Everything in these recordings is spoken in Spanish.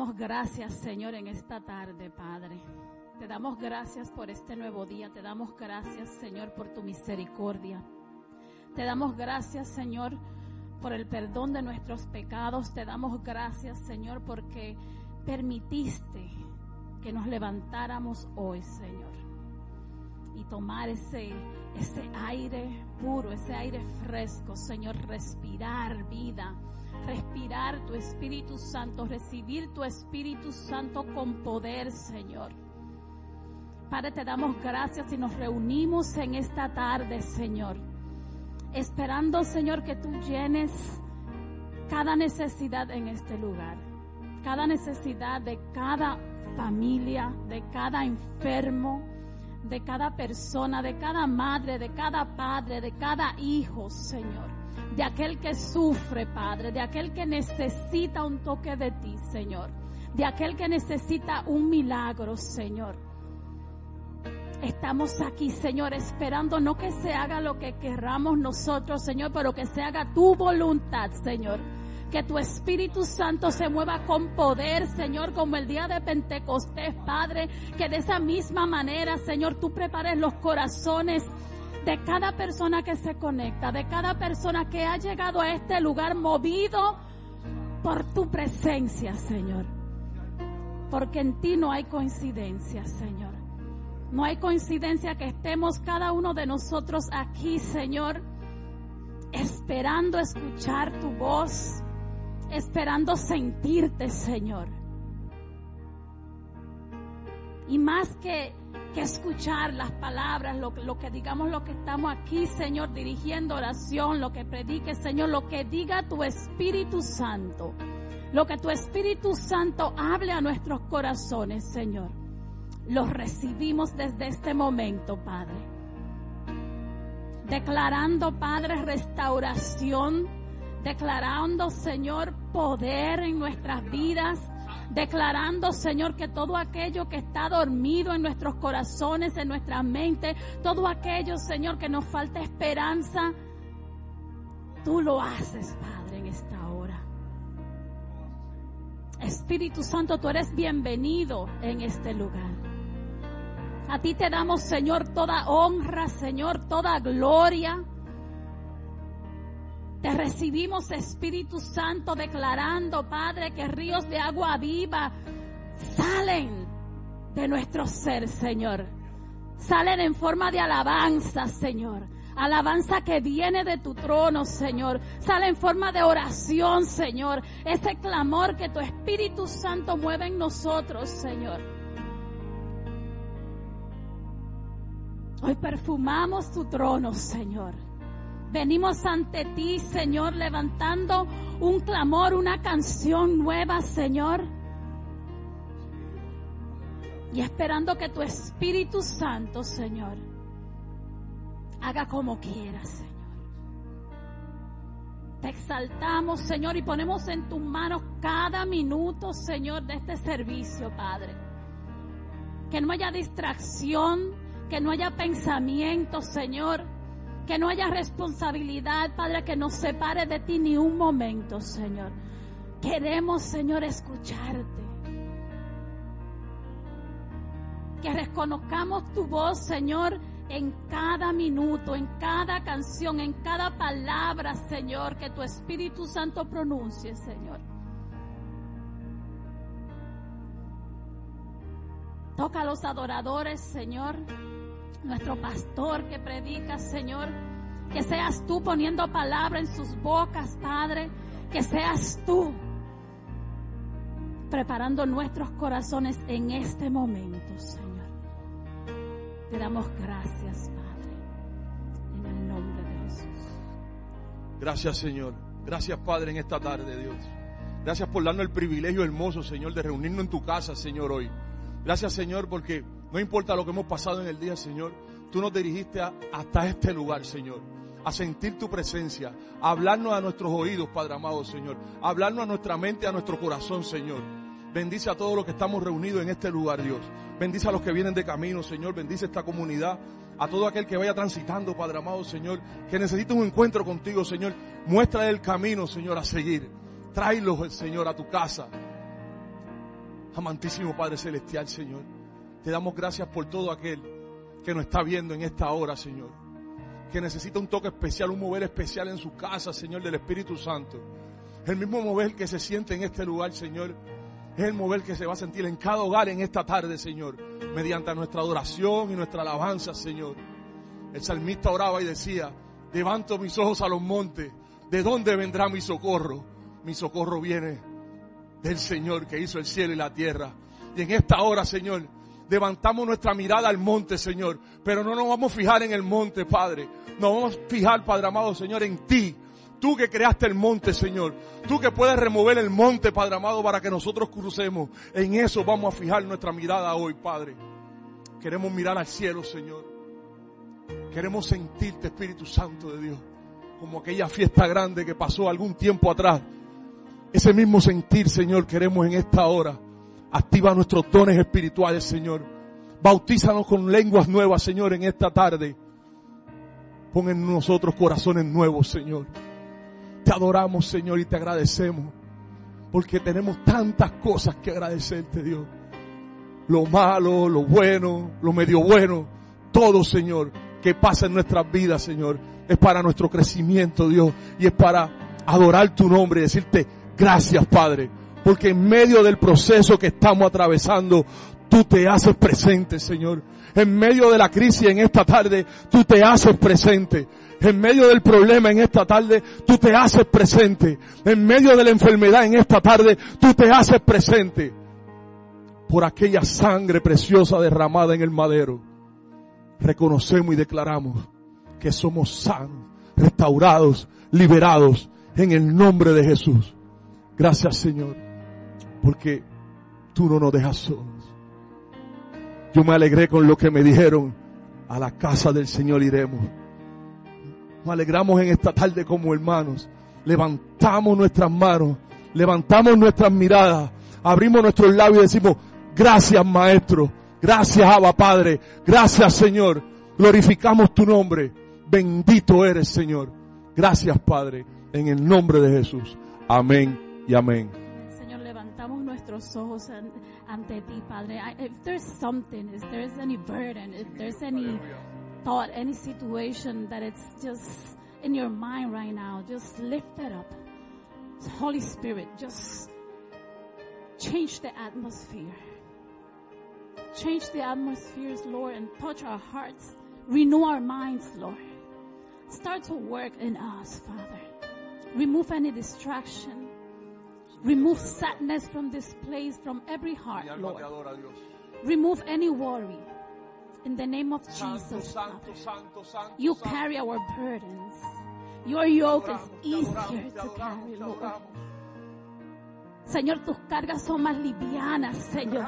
Damos gracias, Señor, en esta tarde, Padre. Te damos gracias por este nuevo día. Te damos gracias, Señor, por tu misericordia. Te damos gracias, Señor, por el perdón de nuestros pecados. Te damos gracias, Señor, porque permitiste que nos levantáramos hoy, Señor. Y tomar ese, ese aire puro, ese aire fresco, Señor, respirar vida respirar tu Espíritu Santo, recibir tu Espíritu Santo con poder, Señor. Padre, te damos gracias y nos reunimos en esta tarde, Señor. Esperando, Señor, que tú llenes cada necesidad en este lugar. Cada necesidad de cada familia, de cada enfermo, de cada persona, de cada madre, de cada padre, de cada hijo, Señor de aquel que sufre, Padre, de aquel que necesita un toque de ti, Señor, de aquel que necesita un milagro, Señor. Estamos aquí, Señor, esperando no que se haga lo que querramos nosotros, Señor, pero que se haga tu voluntad, Señor. Que tu Espíritu Santo se mueva con poder, Señor, como el día de Pentecostés, Padre. Que de esa misma manera, Señor, tú prepares los corazones de cada persona que se conecta, de cada persona que ha llegado a este lugar movido por tu presencia, Señor. Porque en ti no hay coincidencia, Señor. No hay coincidencia que estemos cada uno de nosotros aquí, Señor, esperando escuchar tu voz, esperando sentirte, Señor. Y más que que escuchar las palabras, lo, lo, que digamos, lo que estamos aquí, Señor, dirigiendo oración, lo que predique, Señor, lo que diga tu Espíritu Santo, lo que tu Espíritu Santo hable a nuestros corazones, Señor. Los recibimos desde este momento, Padre. Declarando, Padre, restauración, declarando, Señor, poder en nuestras vidas declarando, Señor, que todo aquello que está dormido en nuestros corazones, en nuestra mente, todo aquello, Señor, que nos falta esperanza, tú lo haces, Padre, en esta hora. Espíritu Santo, tú eres bienvenido en este lugar. A ti te damos, Señor, toda honra, Señor, toda gloria. Te recibimos, Espíritu Santo, declarando, Padre, que ríos de agua viva salen de nuestro ser, Señor. Salen en forma de alabanza, Señor. Alabanza que viene de tu trono, Señor. Sale en forma de oración, Señor. Ese clamor que tu Espíritu Santo mueve en nosotros, Señor. Hoy perfumamos tu trono, Señor. Venimos ante ti, Señor, levantando un clamor, una canción nueva, Señor. Y esperando que tu Espíritu Santo, Señor, haga como quieras, Señor. Te exaltamos, Señor, y ponemos en tus manos cada minuto, Señor, de este servicio, Padre. Que no haya distracción, que no haya pensamiento, Señor que no haya responsabilidad, Padre, que nos separe de ti ni un momento, Señor. Queremos, Señor, escucharte. Que reconozcamos tu voz, Señor, en cada minuto, en cada canción, en cada palabra, Señor, que tu Espíritu Santo pronuncie, Señor. Toca a los adoradores, Señor nuestro pastor que predica, Señor. Que seas tú poniendo palabra en sus bocas, Padre. Que seas tú preparando nuestros corazones en este momento, Señor. Te damos gracias, Padre, en el nombre de Jesús. Gracias, Señor. Gracias, Padre, en esta tarde, Dios. Gracias por darnos el privilegio hermoso, Señor, de reunirnos en tu casa, Señor, hoy. Gracias, Señor, porque no importa lo que hemos pasado en el día, Señor, tú nos dirigiste hasta este lugar, Señor. A sentir tu presencia, a hablarnos a nuestros oídos, Padre amado, Señor. Hablarnos a nuestra mente, a nuestro corazón, Señor. Bendice a todos los que estamos reunidos en este lugar, Dios. Bendice a los que vienen de camino, Señor. Bendice esta comunidad. A todo aquel que vaya transitando, Padre amado, Señor. Que necesite un encuentro contigo, Señor. Muestra el camino, Señor, a seguir. Tráelos, Señor, a tu casa. Amantísimo Padre Celestial, Señor. Te damos gracias por todo aquel que nos está viendo en esta hora, Señor. Que necesita un toque especial, un mover especial en su casa, Señor, del Espíritu Santo. El mismo mover que se siente en este lugar, Señor. Es el mover que se va a sentir en cada hogar en esta tarde, Señor. Mediante nuestra adoración y nuestra alabanza, Señor. El salmista oraba y decía, levanto mis ojos a los montes. ¿De dónde vendrá mi socorro? Mi socorro viene del Señor que hizo el cielo y la tierra. Y en esta hora, Señor, levantamos nuestra mirada al monte, Señor. Pero no nos vamos a fijar en el monte, Padre. Nos vamos a fijar, Padre amado, Señor, en ti. Tú que creaste el monte, Señor. Tú que puedes remover el monte, Padre amado, para que nosotros crucemos. En eso vamos a fijar nuestra mirada hoy, Padre. Queremos mirar al cielo, Señor. Queremos sentirte, Espíritu Santo de Dios. Como aquella fiesta grande que pasó algún tiempo atrás. Ese mismo sentir, Señor, queremos en esta hora. Activa nuestros dones espirituales, Señor. Bautízanos con lenguas nuevas, Señor, en esta tarde. Pon en nosotros corazones nuevos, Señor. Te adoramos, Señor, y te agradecemos. Porque tenemos tantas cosas que agradecerte, Dios. Lo malo, lo bueno, lo medio bueno. Todo, Señor, que pasa en nuestras vidas, Señor. Es para nuestro crecimiento, Dios. Y es para adorar tu nombre y decirte gracias, Padre porque en medio del proceso que estamos atravesando, tú te haces presente, Señor. En medio de la crisis en esta tarde, tú te haces presente. En medio del problema en esta tarde, tú te haces presente. En medio de la enfermedad en esta tarde, tú te haces presente. Por aquella sangre preciosa derramada en el madero, reconocemos y declaramos que somos sanos, restaurados, liberados en el nombre de Jesús. Gracias Señor porque tú no nos dejas solos. Yo me alegré con lo que me dijeron, a la casa del Señor iremos. Nos alegramos en esta tarde como hermanos. Levantamos nuestras manos, levantamos nuestras miradas, abrimos nuestros labios y decimos, gracias Maestro, gracias Abba Padre, gracias Señor. Glorificamos tu nombre. Bendito eres Señor. Gracias Padre, en el nombre de Jesús. Amén y amén. Nuestros ojos ante ti, Padre. If there's something, if there's any burden, if there's any thought, any situation that it's just in your mind right now, just lift it up. Holy Spirit, just change the atmosphere. Change the atmospheres, Lord, and touch our hearts. Renew our minds, Lord. Start to work in us, Father. Remove any distraction. Remove sadness from this place, from every heart, Lord. Remove any worry. In the name of Jesus, Father. You carry our burdens. Your yoke is easier to carry, Lord. Señor, tus cargas son más livianas, Señor.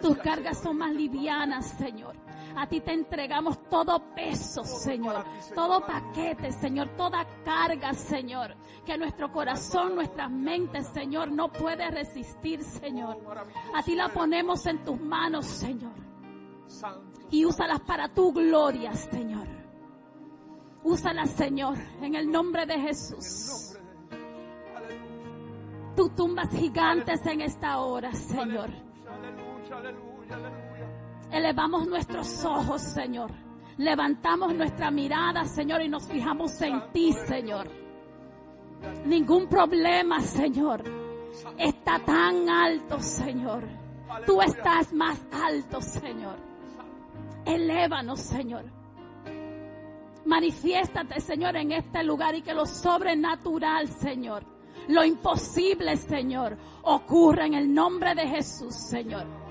Tus cargas son más livianas, Señor. A ti te entregamos todo peso, Señor. Todo paquete, Señor. Toda carga, Señor. Que nuestro corazón, nuestras mentes, Señor, no puede resistir, Señor. A ti la ponemos en tus manos, Señor. Y úsalas para tu gloria, Señor. Úsalas, Señor, en el nombre de Jesús. Tú tumbas gigantes en esta hora, Señor. Elevamos nuestros ojos, Señor. Levantamos nuestra mirada, Señor, y nos fijamos en ti, Señor. Ningún problema, Señor, está tan alto, Señor. Tú estás más alto, Señor. Elévanos, Señor. Manifiéstate, Señor, en este lugar y que lo sobrenatural, Señor, lo imposible, Señor, ocurra en el nombre de Jesús, Señor.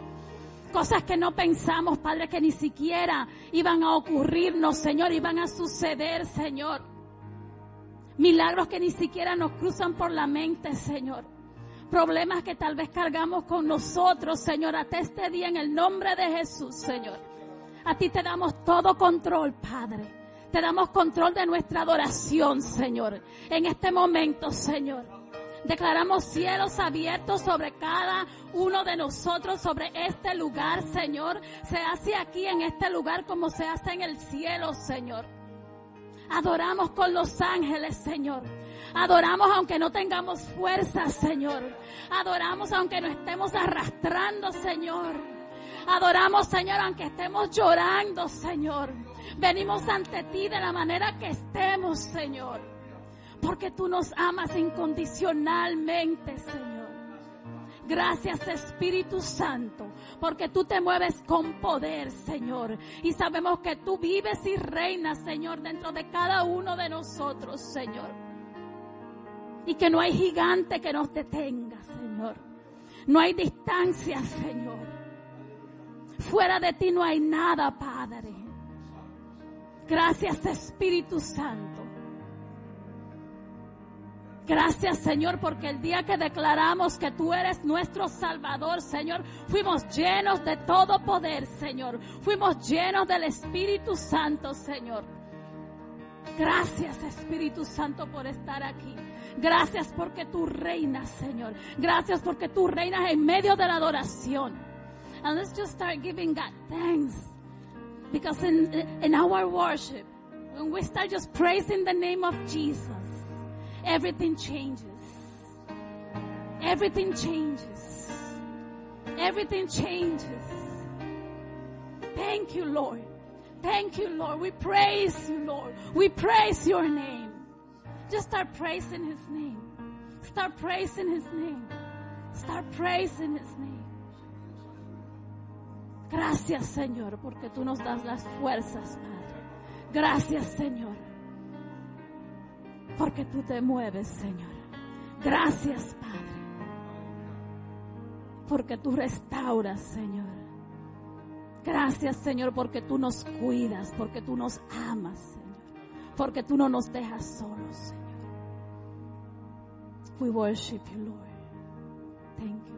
Cosas que no pensamos, Padre, que ni siquiera iban a ocurrirnos, Señor, iban a suceder, Señor. Milagros que ni siquiera nos cruzan por la mente, Señor. Problemas que tal vez cargamos con nosotros, Señor, hasta este día en el nombre de Jesús, Señor. A ti te damos todo control, Padre. Te damos control de nuestra adoración, Señor. En este momento, Señor. Declaramos cielos abiertos sobre cada uno de nosotros, sobre este lugar, Señor. Se hace aquí en este lugar como se hace en el cielo, Señor. Adoramos con los ángeles, Señor. Adoramos aunque no tengamos fuerza, Señor. Adoramos aunque no estemos arrastrando, Señor. Adoramos, Señor, aunque estemos llorando, Señor. Venimos ante ti de la manera que estemos, Señor. Porque tú nos amas incondicionalmente, Señor. Gracias Espíritu Santo, porque tú te mueves con poder, Señor. Y sabemos que tú vives y reinas, Señor, dentro de cada uno de nosotros, Señor. Y que no hay gigante que nos detenga, Señor. No hay distancia, Señor. Fuera de ti no hay nada, Padre. Gracias Espíritu Santo. Gracias Señor porque el día que declaramos que tú eres nuestro Salvador, Señor, fuimos llenos de todo poder, Señor. Fuimos llenos del Espíritu Santo, Señor. Gracias Espíritu Santo por estar aquí. Gracias porque tú reinas, Señor. Gracias porque tú reinas en medio de la adoración. And let's just start giving God thanks. Because in, in our worship, when we start just praising the name of Jesus, everything changes. Everything changes. Everything changes. Thank you, Lord. Thank you, Lord. We praise you, Lord. We praise your name. Just start praising his name. Start praising his name. Start praising his name. Gracias, Señor, porque tú nos das las fuerzas, Padre. Gracias, Señor, porque tú te mueves, Señor. Gracias, Padre, porque tú restauras, Señor. Gracias, Señor, porque tú nos cuidas, porque tú nos amas, Señor, porque tú no nos dejas solos, Señor. We worship you, Lord. Thank you.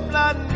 blood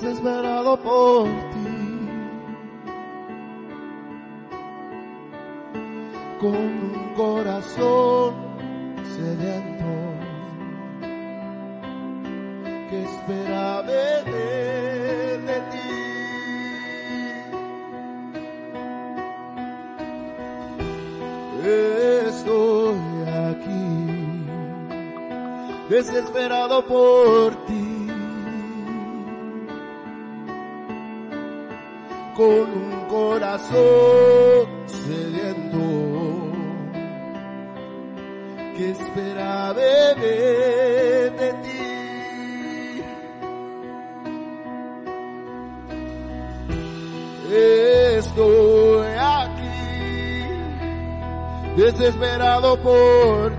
desesperado por ti. Con un corazón sediento que espera beber de ti. Estoy aquí, desesperado por desesperado por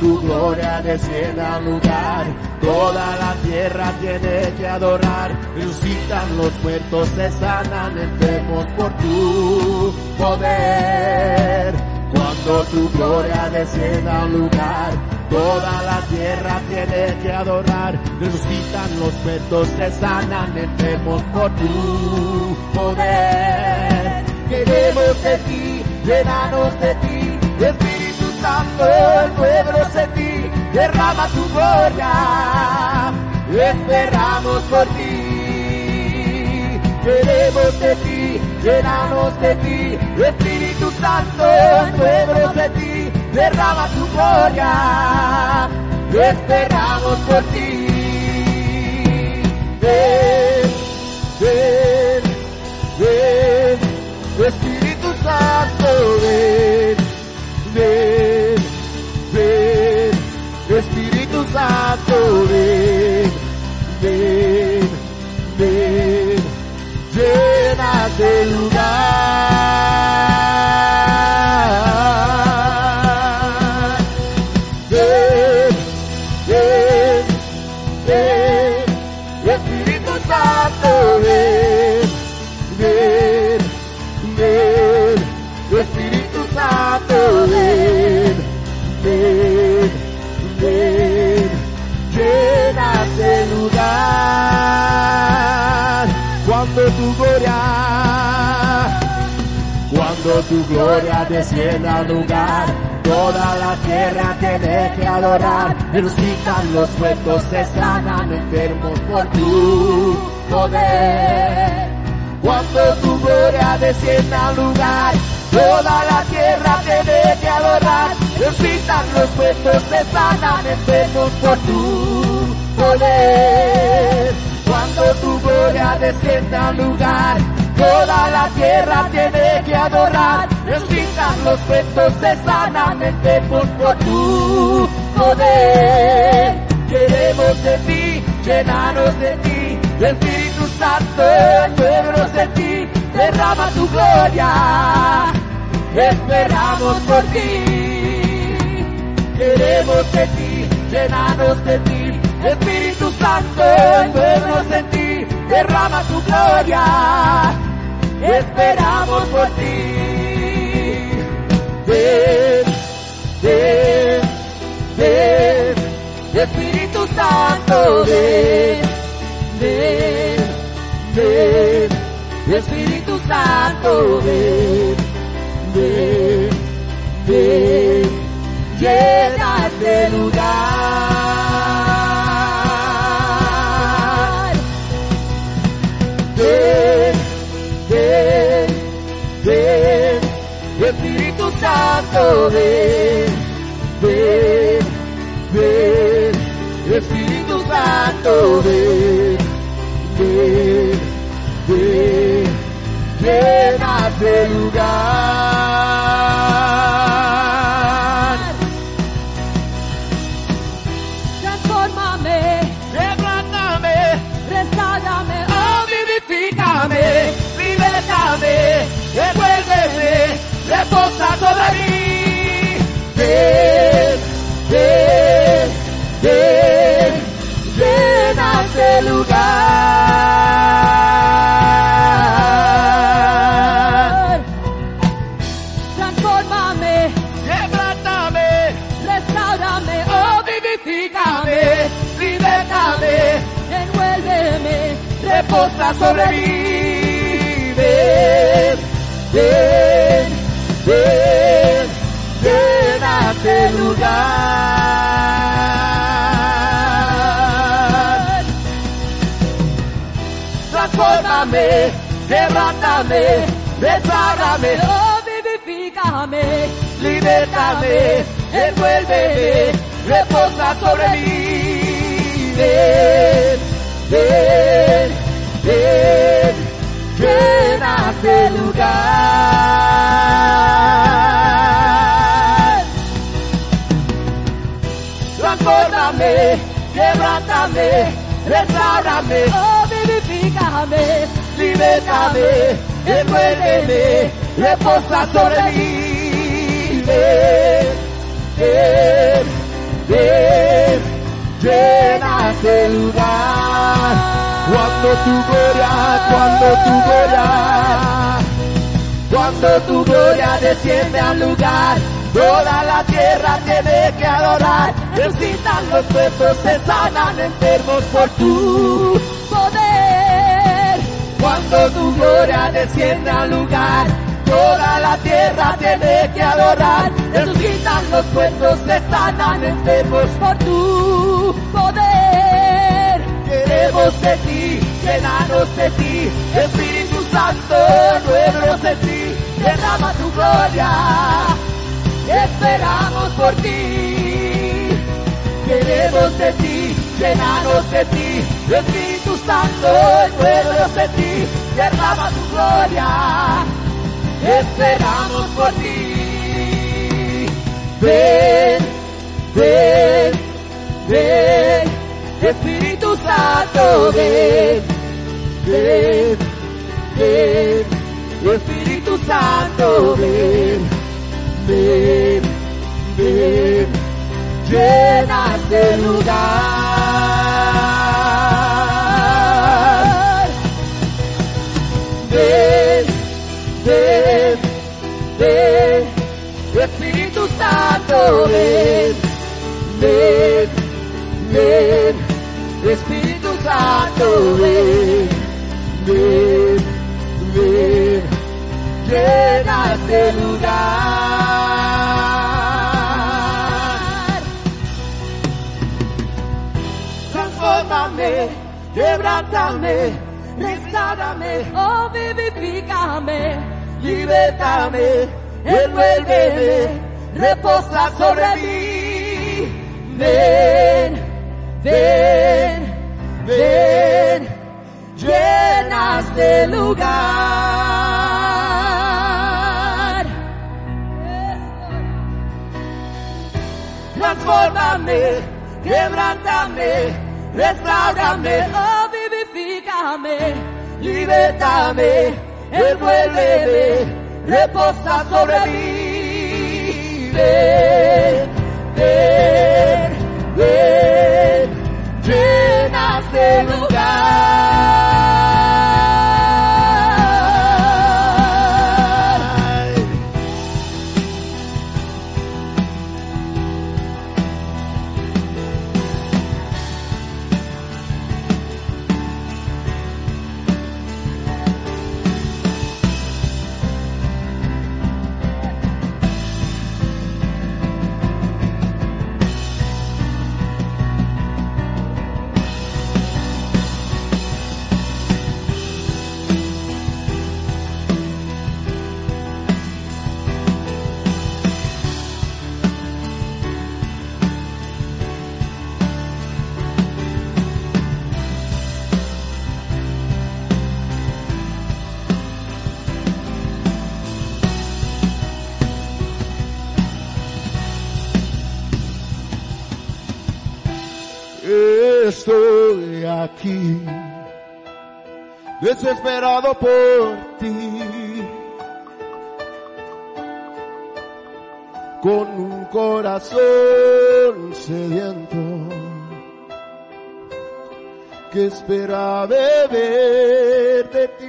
tu gloria descienda al lugar, toda la tierra tiene que adorar. Resucitan los muertos, se sanan enfermos por tu poder. Cuando tu gloria descienda al lugar, toda la tierra tiene que adorar. Resucitan los muertos, se sanan enfermos por tu poder. Queremos de ti, llenanos de ti, Espíritu Santo, pueblos en ti, derrama tu gloria, esperamos por ti. Queremos de ti, llenanos de ti, Espíritu Santo, pueblos en ti, derrama tu gloria, esperamos por ti. Ven, ven, ven, Espíritu Santo, ven, ven, ven, Espíritu Santo, ven, ven, ven, llena de lugar. Ven, ven, ven, Espíritu Santo, ven, De lugar. Cuando tu gloria, cuando tu gloria descienda lugar, toda la tierra tiene que adorar. Resucitan los muertos, se sanan enfermos por tu poder. Cuando tu gloria descienda al lugar, toda la tierra tiene que adorar. Resucitan los muertos, se sanan enfermos por tu poder. Cuando tu gloria descienda al lugar, toda la tierra tiene que adorar. Resucitan los muertos, se sanan enfermos por tu poder. Queremos de ti, llenanos de ti, Espíritu Santo, pueblos de ti, derrama tu gloria, esperamos por ti. Queremos de ti, llenanos de ti, Espíritu Santo, pueblos de ti, derrama tu gloria, esperamos por ti. Ven, ven, ven, Espíritu Santo, ven, ven, ven, Espíritu Santo, ven, ven, ven, llena este lugar. Ven, ven, ven, Espíritu Santo, ven, ven, ven, Espíritu Santo, ven, ven, ven, llena este lugar. Transfórmame, Quebrantame, restaurame, oh, vivifícame, libertame, devuélveme, reposa sobre mí. Sobre mí. Ven, ven, ven, llena este lugar. Transfórmame, quebrántame, restaurame, Oh, vivifícame. libertame, envuélveme, reposa sobre mí. Ven, ven, ven, llena este lugar. Transfórmame, quebrántame, restaurame, Oh, vivifícame. libertame, envuélveme, reposa sobre mí. Ven, ven, ven, llena este lugar. Cuando tu gloria, cuando tu gloria, cuando tu gloria desciende al lugar, toda la tierra tiene que adorar. Resucitan los muertos, se sanan enfermos por tu Poder. cuando tu gloria desciende al lugar, toda la tierra tiene que adorar. Resucitan los muertos, se sanan enfermos. Por tu poder. Queremos de ti, llenanos de ti, Espíritu Santo, nuevos en ti, derrama tu gloria. Esperamos por ti. Queremos de ti, llenanos de ti, Espíritu Santo, nuevos en ti, derrama tu gloria. Esperamos por ti. Ven, ven, ven, Espíritu Santo, ven, ven, ven, Espíritu Santo, ven, ven, ven, llena este lugar. Ven, ven, ven, Espíritu Santo, ven, ven, ven, Espíritu Santo, ven, ven, ven, llena este lugar. Transfórmame, quebrántame, restaurame, Oh, vivifícame. libertame, envuélveme, reposa sobre mí. Ven, ven, ven, llenas de lugar. Transfórmame, quebrántame, restaurame, Oh, vivifícame. libertame, envuélveme, reposa sobre mí. Ven, ven, llenas de lugar. Aquí, desesperado por ti, con un corazón sediento que espera beber de ti.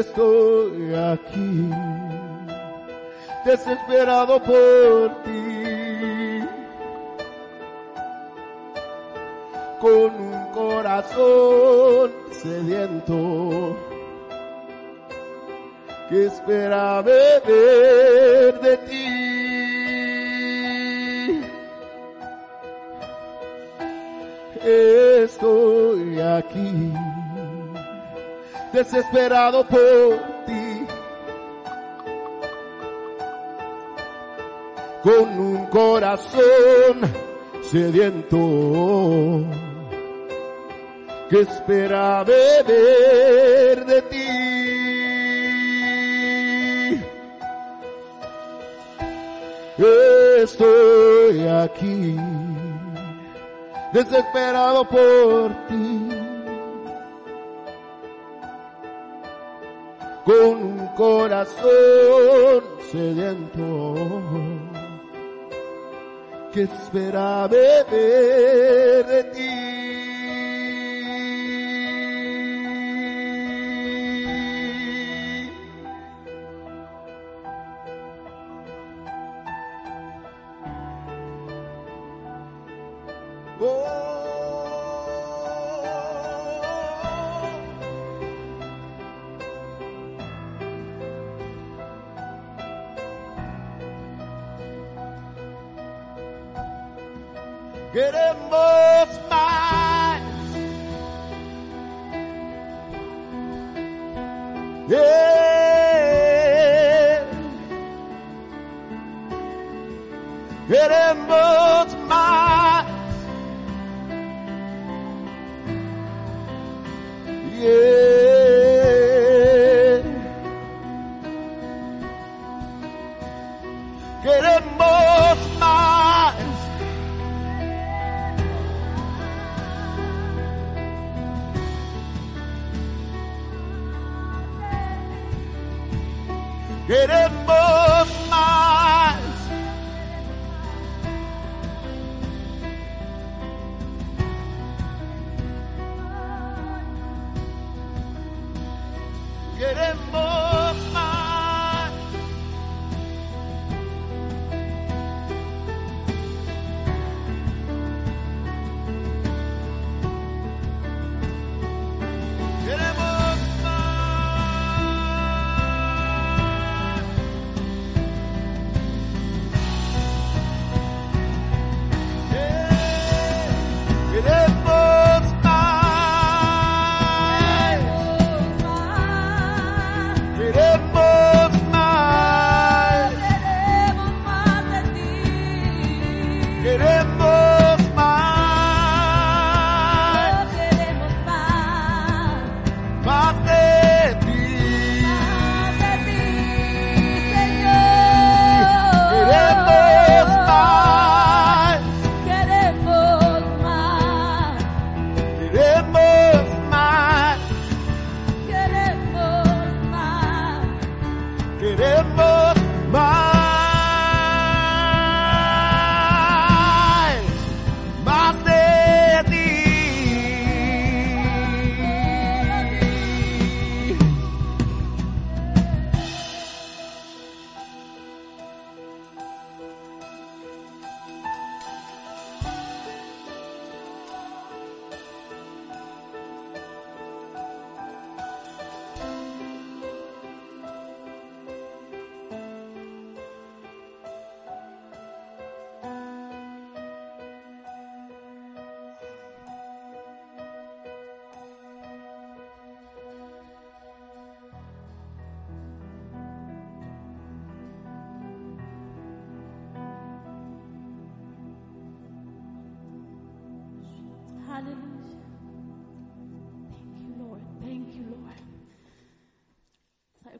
Estoy aquí desesperado por ti, con un corazón sediento que espera beber de ti. Estoy aquí, desesperado por ti, con un corazón sediento que espera beber de ti. Estoy aquí, desesperado por ti, con un corazón sediento que espera beber de ti.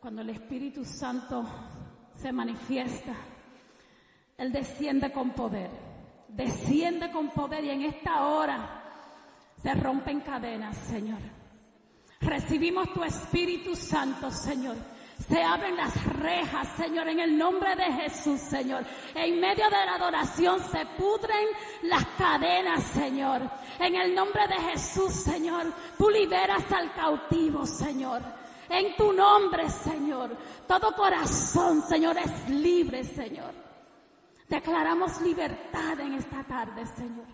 Cuando el Espíritu Santo se manifiesta, Él desciende con poder. Desciende con poder y en esta hora se rompen cadenas, Señor. Recibimos tu Espíritu Santo, Señor. Se abren las rejas, Señor, en el nombre de Jesús, Señor. En medio de la adoración se pudren las cadenas, Señor. En el nombre de Jesús, Señor, tú liberas al cautivo, Señor. En tu nombre, Señor, todo corazón, Señor, es libre, Señor. Declaramos libertad en esta tarde, Señor.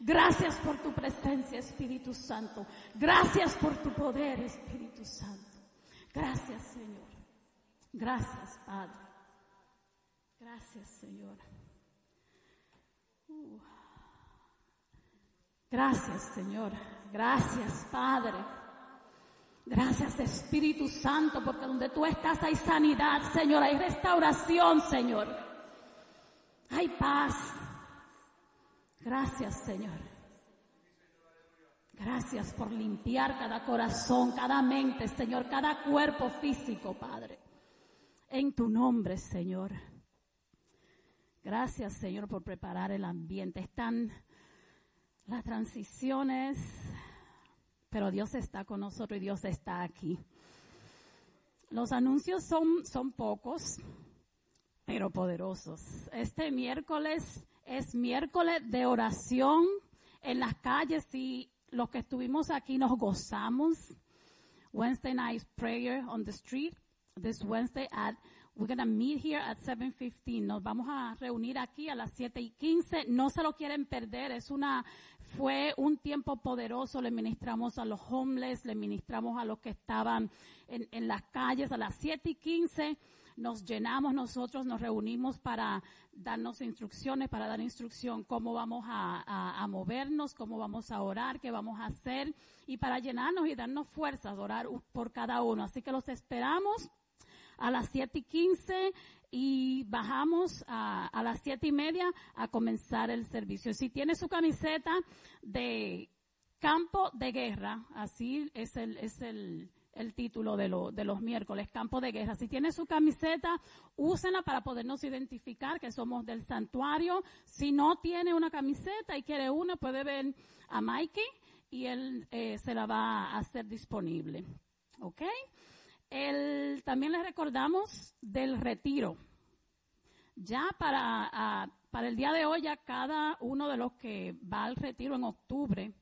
Gracias por tu presencia, Espíritu Santo. Gracias por tu poder, Espíritu Santo. Gracias, Señor. Gracias, Padre. Gracias, Señor. Uh. Gracias, Señor. Gracias, Padre. Gracias, Espíritu Santo, porque donde tú estás hay sanidad, Señor. Hay restauración, Señor. Hay paz. Gracias, Señor. Gracias por limpiar cada corazón, cada mente, Señor, cada cuerpo físico, Padre. En tu nombre, Señor. Gracias, Señor, por preparar el ambiente. Están las transiciones, pero Dios está con nosotros y Dios está aquí. Los anuncios son, son pocos, pero poderosos. Este miércoles es miércoles de oración en las calles y los que estuvimos aquí nos gozamos. Wednesday night prayer on the street this Wednesday at We're going to meet here at 7.15. Nos vamos a reunir aquí a las 7 y 15. No se lo quieren perder. Es una, fue un tiempo poderoso. Le ministramos a los homeless, le ministramos a los que estaban en, en las calles a las 7 y 15 nos llenamos nosotros, nos reunimos para darnos instrucciones, para dar instrucción cómo vamos a, a, movernos, cómo vamos a orar, qué vamos a hacer y para llenarnos y darnos fuerzas, orar por cada uno. Así que los esperamos a las siete y quince y bajamos a, a las siete y media a comenzar el servicio. Si tiene su camiseta de campo de guerra, así es el, es el, el título de, lo, de los miércoles, campo de guerra. Si tiene su camiseta, úsenla para podernos identificar que somos del santuario. Si no tiene una camiseta y quiere una, puede ver a Mikey y él eh, se la va a hacer disponible. ¿Ok? También les recordamos del retiro. Ya para, para el día de hoy, ya cada uno de los que va al retiro en octubre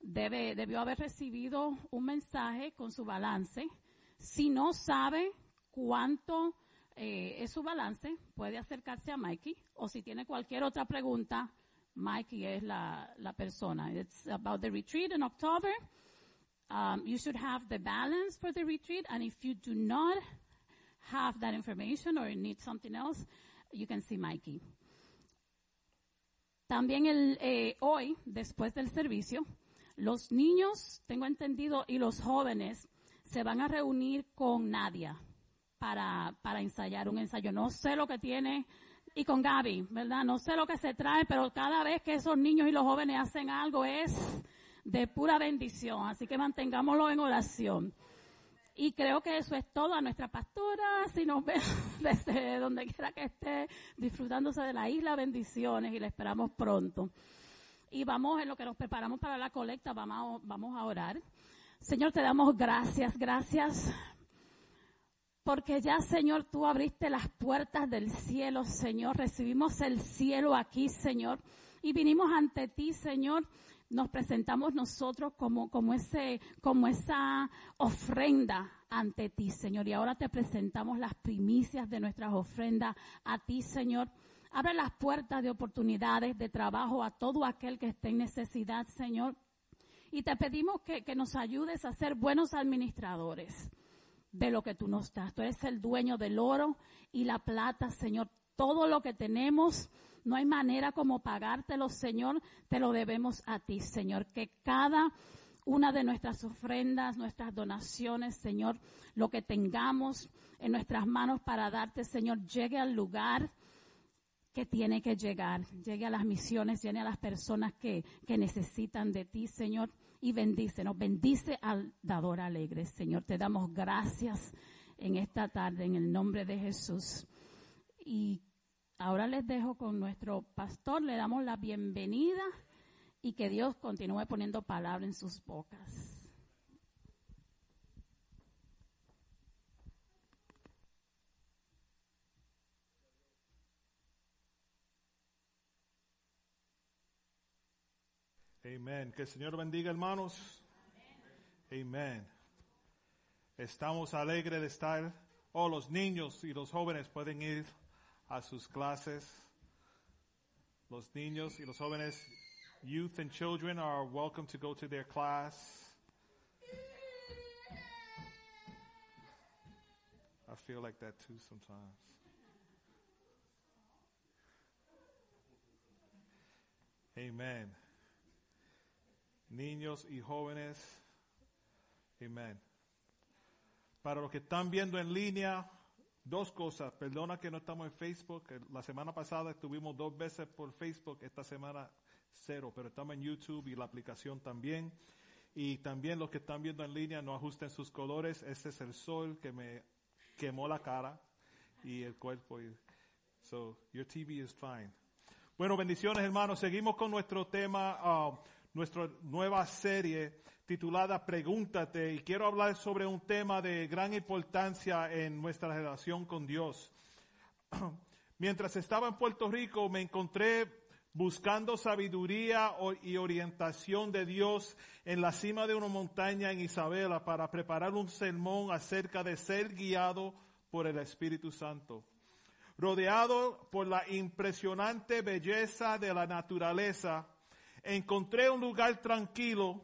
debe, debió haber recibido un mensaje con su balance. Si no sabe cuánto eh, es su balance, puede acercarse a Mikey o si tiene cualquier otra pregunta, Mikey es la, la persona. It's about the retreat in October. Um, you should have the balance for the retreat, and if you do not have that information or need something else, you can see Mikey. También el, eh, hoy, después del servicio, los niños, tengo entendido, y los jóvenes se van a reunir con Nadia para, para ensayar un ensayo. No sé lo que tiene, y con Gaby, ¿verdad? No sé lo que se trae, pero cada vez que esos niños y los jóvenes hacen algo es de pura bendición. Así que mantengámoslo en oración. Y creo que eso es todo a nuestra pastora. Si nos ve desde donde quiera que esté disfrutándose de la isla, bendiciones y la esperamos pronto. Y vamos en lo que nos preparamos para la colecta, vamos, vamos a orar. Señor, te damos gracias, gracias. Porque ya, Señor, tú abriste las puertas del cielo, Señor. Recibimos el cielo aquí, Señor. Y vinimos ante ti, Señor nos presentamos nosotros como, como ese, como esa ofrenda ante ti, Señor. Y ahora te presentamos las primicias de nuestras ofrendas a ti, Señor. Abre las puertas de oportunidades de trabajo a todo aquel que esté en necesidad, Señor. Y te pedimos que, que nos ayudes a ser buenos administradores de lo que tú nos das. Tú eres el dueño del oro y la plata, Señor. Todo lo que tenemos no hay manera como pagártelo, Señor, te lo debemos a ti, Señor. Que cada una de nuestras ofrendas, nuestras donaciones, Señor, lo que tengamos en nuestras manos para darte, Señor, llegue al lugar que tiene que llegar, llegue a las misiones, llegue a las personas que, que necesitan de ti, Señor, y bendícenos, bendice al dador alegre, Señor. Te damos gracias en esta tarde, en el nombre de Jesús. Y Ahora les dejo con nuestro pastor, le damos la bienvenida y que Dios continúe poniendo palabra en sus bocas. Amén. Que el Señor bendiga, hermanos. Amén. Estamos alegres de estar. Oh, los niños y los jóvenes pueden ir a sus clases. Los niños y los jóvenes youth and children are welcome to go to their class. I feel like that too sometimes. Amen. Niños y jóvenes. Amen. Para los que están viendo en línea, dos cosas. Perdona que no estamos en Facebook. La semana pasada estuvimos dos veces por Facebook. Esta semana cero. Pero estamos en YouTube y la aplicación también. Y también los que están viendo en línea, no ajusten sus colores. Este es el sol que me quemó la cara y el cuerpo. So, your TV is fine. Bueno, bendiciones hermanos. Seguimos con nuestro tema, uh, nuestra nueva serie titulada Pregúntate. Y quiero hablar sobre un tema de gran importancia en nuestra relación con Dios. Mientras estaba en Puerto Rico me encontré buscando sabiduría y orientación de Dios en la cima de una montaña en Isabela para preparar un sermón acerca de ser guiado por el Espíritu Santo. Rodeado por la impresionante belleza de la naturaleza, encontré un lugar tranquilo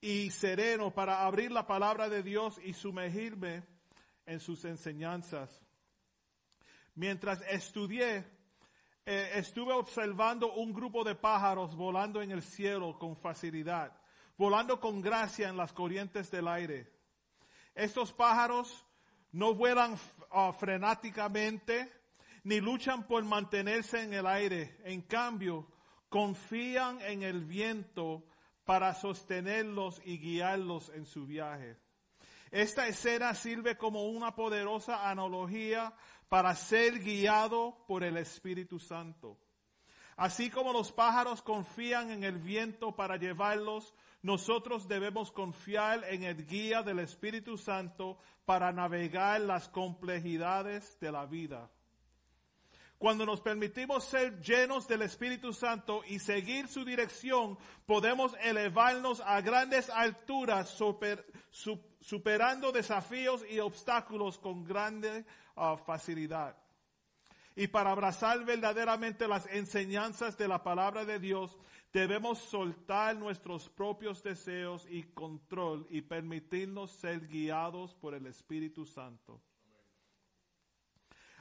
y sereno para abrir la palabra de Dios y sumergirme en sus enseñanzas. Mientras estudié, eh, estuve observando un grupo de pájaros volando en el cielo con facilidad, volando con gracia en las corrientes del aire. Estos pájaros no vuelan uh, frenáticamente ni luchan por mantenerse en el aire. En cambio, confían en el viento para sostenerlos y guiarlos en su viaje. Esta escena sirve como una poderosa analogía para ser guiado por el Espíritu Santo. Así como los pájaros confían en el viento para llevarlos, nosotros debemos confiar en el guía del Espíritu Santo para navegar las complejidades de la vida. Cuando nos permitimos ser llenos del Espíritu Santo y seguir su dirección, podemos elevarnos a grandes alturas, superando desafíos y obstáculos con grande uh, facilidad. Y para abrazar verdaderamente las enseñanzas de la palabra de Dios, debemos soltar nuestros propios deseos y control y permitirnos ser guiados por el Espíritu Santo.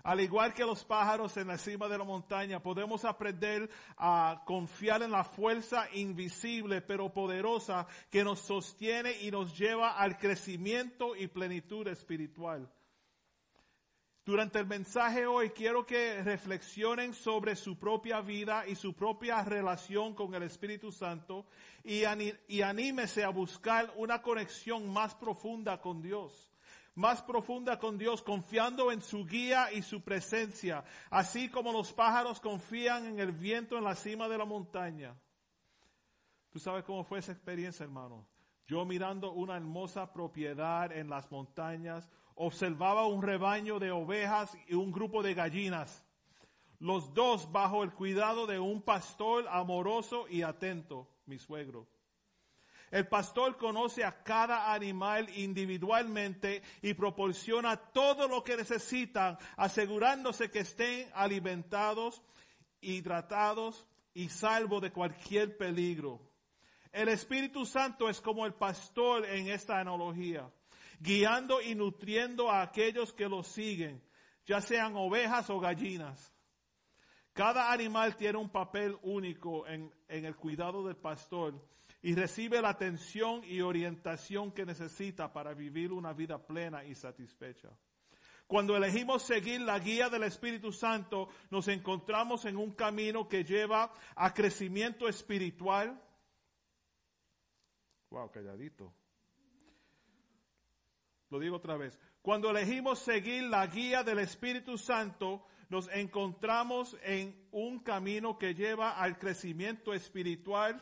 Al igual que los pájaros en la cima de la montaña, podemos aprender a confiar en la fuerza invisible pero poderosa que nos sostiene y nos lleva al crecimiento y plenitud espiritual. Durante el mensaje hoy quiero que reflexionen sobre su propia vida y su propia relación con el Espíritu Santo y, anímese a buscar una conexión más profunda con Dios más profunda con Dios, confiando en su guía y su presencia, así como los pájaros confían en el viento en la cima de la montaña. ¿Tú sabes cómo fue esa experiencia, hermano? Yo mirando una hermosa propiedad en las montañas, observaba un rebaño de ovejas y un grupo de gallinas, los dos bajo el cuidado de un pastor amoroso y atento, mi suegro. El pastor conoce a cada animal individualmente y proporciona todo lo que necesitan, asegurándose que estén alimentados, hidratados y salvo de cualquier peligro. El Espíritu Santo es como el pastor en esta analogía, guiando y nutriendo a aquellos que lo siguen, ya sean ovejas o gallinas. Cada animal tiene un papel único en, en el cuidado del pastor y recibe la atención y orientación que necesita para vivir una vida plena y satisfecha. Cuando elegimos seguir la guía del Espíritu Santo, nos encontramos en un camino que lleva a crecimiento espiritual. Wow, calladito. Lo digo otra vez. Cuando elegimos seguir la guía del Espíritu Santo, nos encontramos en un camino que lleva al crecimiento espiritual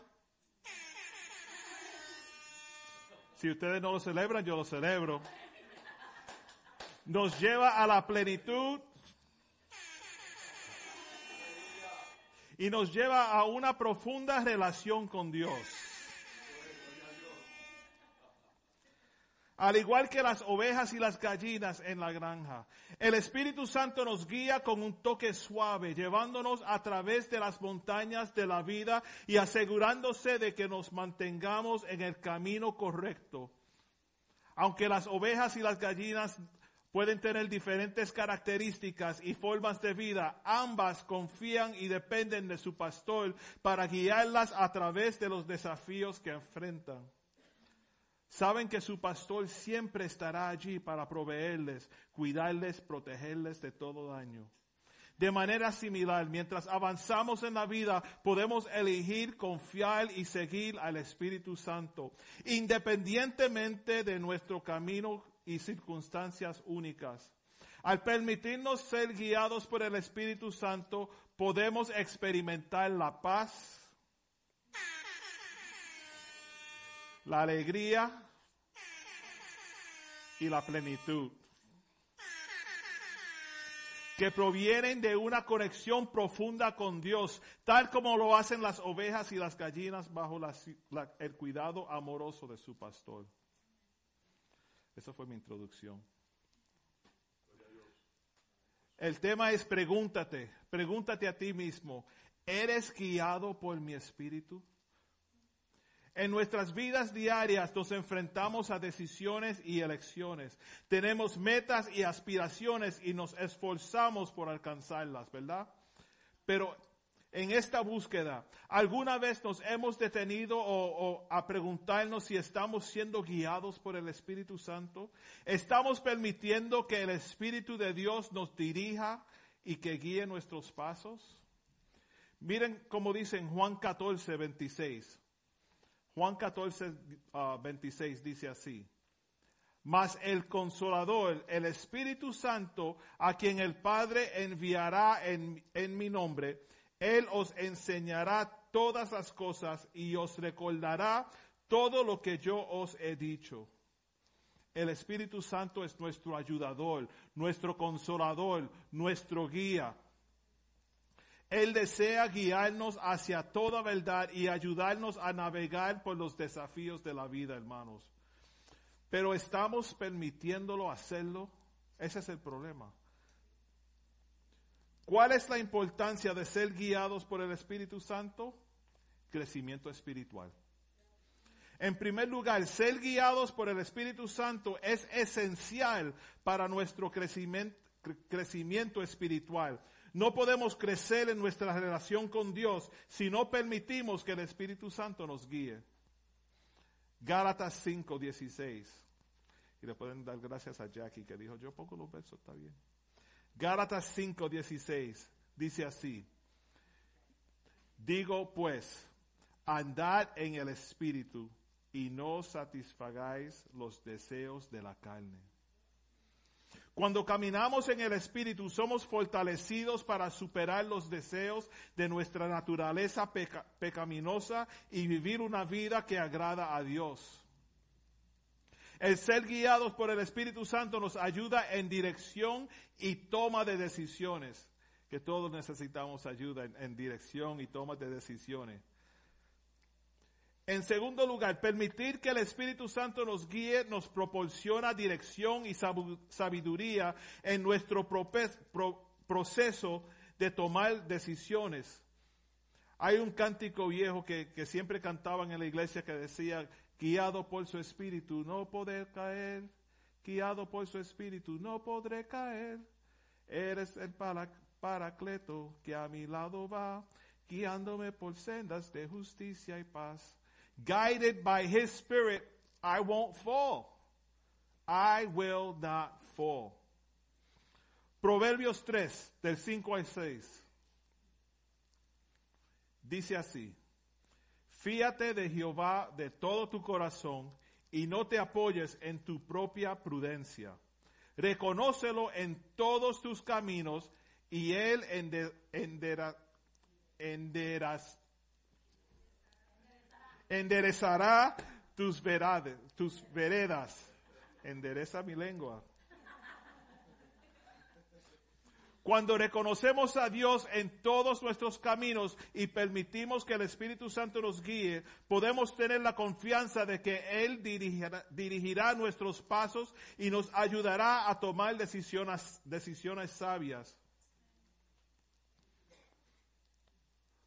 Si ustedes no lo celebran, yo lo celebro. Nos lleva a la plenitud y nos lleva a una profunda relación con Dios. Al igual que las ovejas y las gallinas en la granja. El Espíritu Santo nos guía con un toque suave, llevándonos a través de las montañas de la vida y asegurándose de que nos mantengamos en el camino correcto. Aunque las ovejas y las gallinas pueden tener diferentes características y formas de vida, ambas confían y dependen de su pastor para guiarlas a través de los desafíos que enfrentan. Saben que su pastor siempre estará allí para proveerles, cuidarles, protegerles de todo daño. De manera similar, mientras avanzamos en la vida, podemos elegir confiar y seguir al Espíritu Santo, independientemente de nuestro camino y circunstancias únicas. Al permitirnos ser guiados por el Espíritu Santo, podemos experimentar la paz, la alegría y la plenitud que provienen de una conexión profunda con Dios, tal como lo hacen las ovejas y las gallinas bajo el cuidado amoroso de su pastor. Esa fue mi introducción. El tema es pregúntate, pregúntate a ti mismo, ¿eres guiado por mi espíritu? En nuestras vidas diarias nos enfrentamos a decisiones y elecciones. Tenemos metas y aspiraciones y nos esforzamos por alcanzarlas, ¿verdad? Pero en esta búsqueda, ¿alguna vez nos hemos detenido o, a preguntarnos si estamos siendo guiados por el Espíritu Santo? ¿Estamos permitiendo que el Espíritu de Dios nos dirija y que guíe nuestros pasos? Miren cómo dice en Juan 14, 26. Juan 14, 26 ah, dice así. Mas el consolador, el Espíritu Santo, a quien el Padre enviará en, en mi nombre, Él os enseñará todas las cosas y os recordará todo lo que yo os he dicho. El Espíritu Santo es nuestro ayudador, nuestro consolador, nuestro guía. Él desea guiarnos hacia toda verdad y ayudarnos a navegar por los desafíos de la vida, hermanos. Pero estamos permitiéndolo hacerlo. Ese es el problema. ¿Cuál es la importancia de ser guiados por el Espíritu Santo? Crecimiento espiritual. En primer lugar, ser guiados por el Espíritu Santo es esencial para nuestro crecimiento, crecimiento espiritual. No podemos crecer en nuestra relación con Dios si no permitimos que el Espíritu Santo nos guíe. Gálatas 5, 16. Y le pueden dar gracias a Jackie que dijo, yo pongo los versos, está bien. Gálatas 5, 16. Dice así. Digo pues, andad en el Espíritu y no satisfagáis los deseos de la carne cuando caminamos en el Espíritu somos fortalecidos para superar los deseos de nuestra naturaleza pecaminosa y vivir una vida que agrada a Dios. El ser guiados por el Espíritu Santo nos ayuda en dirección y toma de decisiones, que todos necesitamos ayuda en dirección y toma de decisiones. En segundo lugar, permitir que el Espíritu Santo nos guíe nos proporciona dirección y sabiduría en nuestro proceso de tomar decisiones. Hay un cántico viejo que, siempre cantaban en la iglesia que decía, guiado por su Espíritu no podré caer, guiado por su Espíritu no podré caer. Eres el paracleto que a mi lado va, guiándome por sendas de justicia y paz. Guided by His Spirit, I won't fall. I will not fall. Proverbios 3, del 5 al 6. Dice así, fíate de Jehová de todo tu corazón y no te apoyes en tu propia prudencia. Reconócelo en todos tus caminos y Él enderezará enderezará tus, tus veredas. Endereza mi lengua. Cuando reconocemos a Dios en todos nuestros caminos y permitimos que el Espíritu Santo nos guíe, podemos tener la confianza de que Él dirigirá, dirigirá nuestros pasos y nos ayudará a tomar decisiones, decisiones sabias.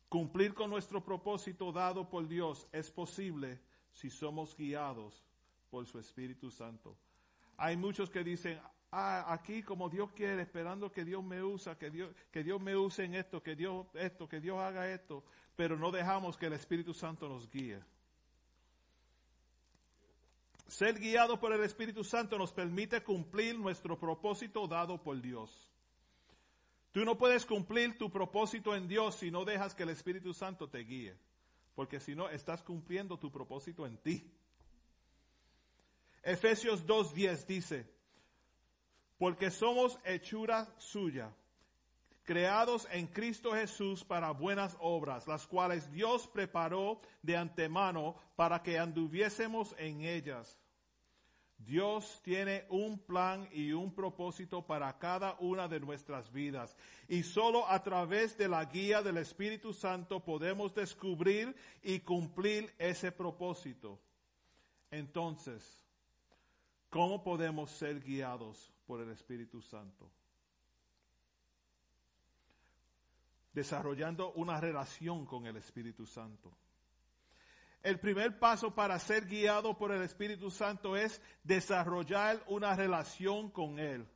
Cumplir con nuestro propósito dado por Dios es posible si somos guiados por su Espíritu Santo. Hay muchos que dicen, ah, aquí como Dios quiere, esperando que Dios me use, que Dios, que Dios me use en esto, que Dios esto, que Dios haga esto, pero no dejamos que el Espíritu Santo nos guíe. Ser guiado por el Espíritu Santo nos permite cumplir nuestro propósito dado por Dios. Tú no puedes cumplir tu propósito en Dios si no dejas que el Espíritu Santo te guíe, porque si no estás cumpliendo tu propósito en ti. Efesios 2.10 dice, porque somos hechura suya, creados en Cristo Jesús para buenas obras, las cuales Dios preparó de antemano para que anduviésemos en ellas. Dios tiene un plan y un propósito para cada una de nuestras vidas. Y solo a través de la guía del Espíritu Santo podemos descubrir y cumplir ese propósito. Entonces, ¿cómo podemos ser guiados por el Espíritu Santo. Desarrollando una relación con el Espíritu Santo. El primer paso para ser guiado por el Espíritu Santo es desarrollar una relación con Él.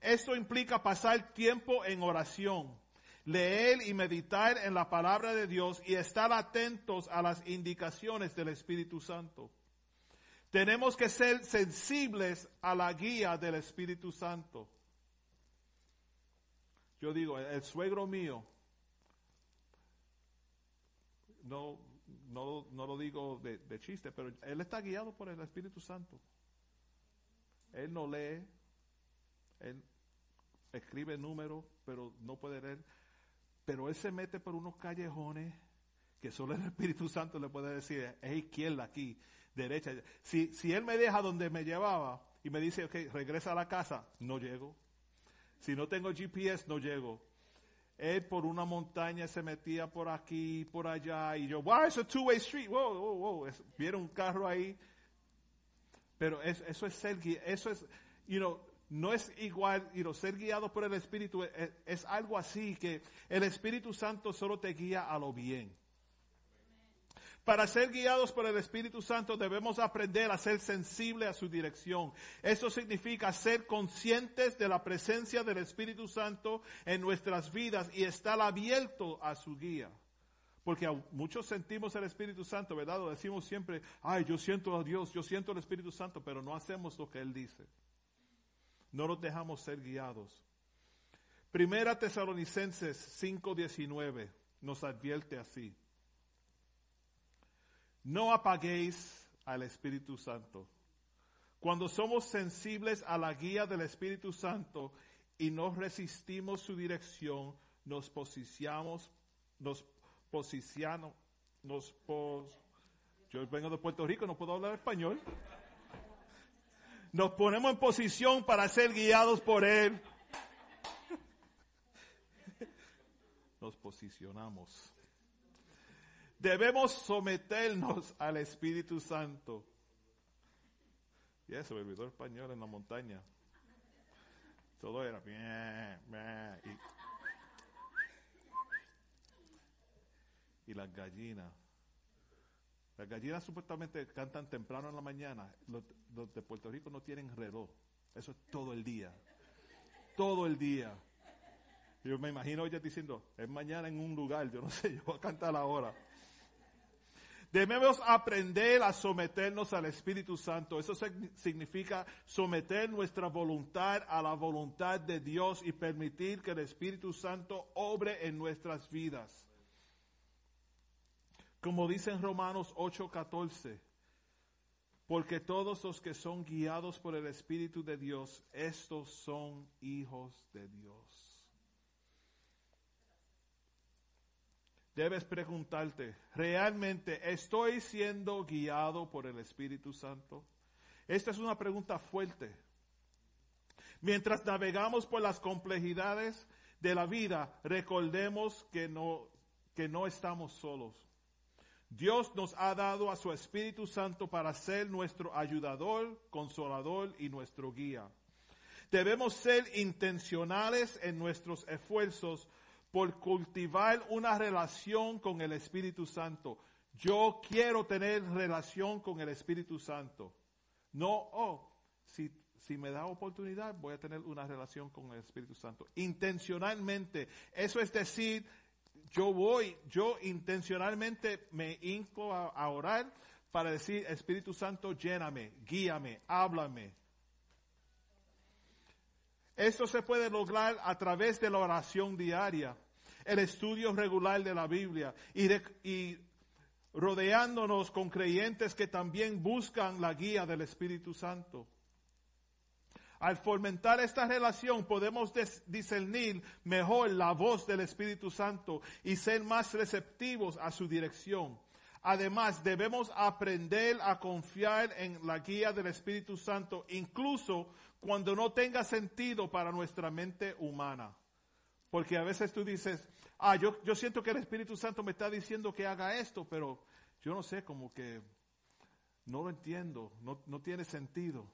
Esto implica pasar tiempo en oración, leer y meditar en la palabra de Dios y estar atentos a las indicaciones del Espíritu Santo. Tenemos que ser sensibles a la guía del Espíritu Santo. Yo digo, el suegro mío, no, no, no lo digo de, de, chiste, pero él está guiado por el Espíritu Santo. Él no lee, él escribe números, pero no puede leer. Pero él se mete por unos callejones que solo el Espíritu Santo le puede decir, es izquierda aquí, derecha. Si, si él me deja donde me llevaba y me dice, ok, regresa a la casa, no llego. Si no tengo GPS, no llego. Él por una montaña se metía por aquí, por allá, y yo, wow, es a two-way street, wow, wow, wow. Vieron un carro ahí. Pero es, eso es ser, eso es, you know, no es igual, you know, ser guiado por el Espíritu, es, es algo así que el Espíritu Santo solo te guía a lo bien. Para ser guiados por el Espíritu Santo debemos aprender a ser sensibles a su dirección. Eso significa ser conscientes de la presencia del Espíritu Santo en nuestras vidas y estar abierto a su guía. Porque muchos sentimos el Espíritu Santo, ¿verdad? Lo decimos siempre, ay, yo siento a Dios, yo siento el Espíritu Santo, pero no hacemos lo que Él dice. No nos dejamos ser guiados. Primera Tesalonicenses 5:19 nos advierte así. No apaguéis al Espíritu Santo. Cuando somos sensibles a la guía del Espíritu Santo y no resistimos su dirección, nos posicionamos, nos posicionamos, nos pos, yo vengo de Puerto Rico, no puedo hablar español. Nos ponemos en posición para ser guiados por Él. Nos posicionamos. Debemos someternos al Espíritu Santo. Y eso, olvidó español en la montaña. Todo era y, y las gallinas. Las gallinas supuestamente cantan temprano en la mañana. Los, de Puerto Rico no tienen reloj. Eso es todo el día. Todo el día. Yo me imagino ella diciendo, es mañana en un lugar, yo no sé, yo voy a cantar ahora. Debemos aprender a someternos al Espíritu Santo. Eso significa someter nuestra voluntad a la voluntad de Dios y permitir que el Espíritu Santo obre en nuestras vidas. Como dice en Romanos 8:14, porque todos los que son guiados por el Espíritu de Dios, estos son hijos de Dios. Debes preguntarte, ¿realmente estoy siendo guiado por el Espíritu Santo? Esta es una pregunta fuerte. Mientras navegamos por las complejidades de la vida, recordemos que no, que no estamos solos. Dios nos ha dado a su Espíritu Santo para ser nuestro ayudador, consolador y nuestro guía. Debemos ser intencionales en nuestros esfuerzos por cultivar una relación con el Espíritu Santo. Yo quiero tener relación con el Espíritu Santo. No, oh, si, si me da oportunidad, voy a tener una relación con el Espíritu Santo. Intencionalmente. Eso es decir, yo voy, yo intencionalmente me hinco a, a orar para decir, Espíritu Santo, lléname, guíame, háblame. Esto se puede lograr a través de la oración diaria, el estudio regular de la Biblia y, de- y rodeándonos con creyentes que también buscan la guía del Espíritu Santo. Al fomentar esta relación podemos discernir mejor la voz del Espíritu Santo y ser más receptivos a su dirección. Además, debemos aprender a confiar en la guía del Espíritu Santo, incluso cuando no tenga sentido para nuestra mente humana. Porque a veces tú dices, ah, yo, yo siento que el Espíritu Santo me está diciendo que haga esto, pero yo no sé, como que no lo entiendo, no, no tiene sentido.